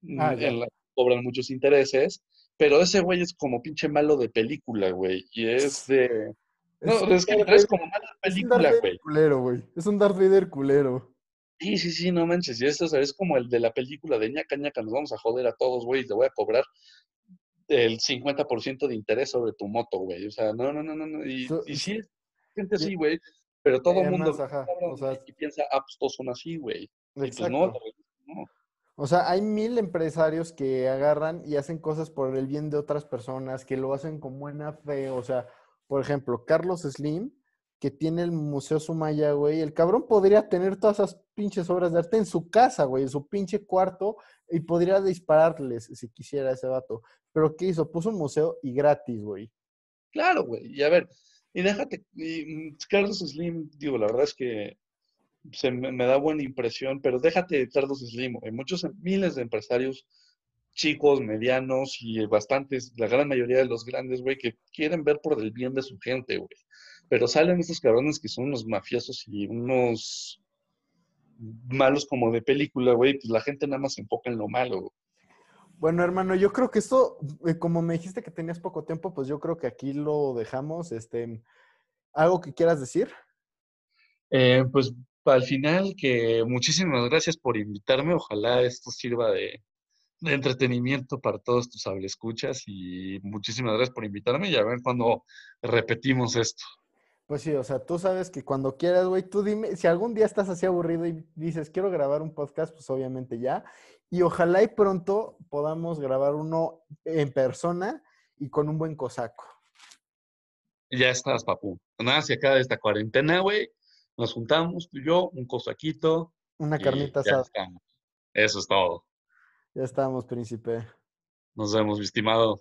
mm, Ah, ya. en la cobran muchos intereses, pero ese güey es como pinche malo de película, güey, y es de... No, un es que Darth es como malo de es un Darth película, güey. culero, güey. Es un Darth Vader culero. Sí, sí, sí, no manches, y esto es como el de la película de ñaca ñaca, nos vamos a joder a todos, güey, y te voy a cobrar el 50% de interés sobre tu moto, güey. O sea, no, no, no, no, no. Y, So- y sí, es gente así, güey, pero todo el mundo ajá, o sea, y piensa, ah, pues todos son así, güey. Y pues no, no. O sea, hay mil empresarios que agarran y hacen cosas por el bien de otras personas, que lo hacen con buena fe. O sea, por ejemplo, Carlos Slim, que tiene el Museo Sumaya, güey, el cabrón podría tener todas esas pinches obras de arte en su casa, güey, en su pinche cuarto, y podría dispararles si quisiera ese vato. Pero ¿qué hizo? Puso un museo y gratis, güey. Claro, güey. Y a ver, y déjate, mm, Carlos Slim, digo, la verdad es que se me, me da buena impresión, pero déjate de Carlos Slim, güey. Muchos, miles de empresarios chicos, medianos y bastantes, la gran mayoría de los grandes, güey, que quieren ver por el bien de su gente, güey. Pero salen estos cabrones que son unos mafiosos y unos malos como de película, güey, pues la gente nada más se enfoca en lo malo, güey. Bueno, hermano, yo creo que esto, eh, como me dijiste que tenías poco tiempo, pues yo creo que aquí lo dejamos. Este, ¿algo que quieras decir? Eh, pues al final que muchísimas gracias por invitarme. Ojalá esto sirva de, de entretenimiento para todos tus escuchas y muchísimas gracias por invitarme y a ver cuando repetimos esto. Pues sí, o sea, tú sabes que cuando quieras, güey, tú dime, si algún día estás así aburrido y dices, quiero grabar un podcast, pues obviamente ya. Y ojalá y pronto podamos grabar uno en persona y con un buen cosaco. Ya estás, papu. Nada, si acaba de esta cuarentena, güey, nos juntamos tú y yo, un cosaquito Una carnita asada. Eso es todo. Ya estamos, príncipe. Nos vemos, mi estimado.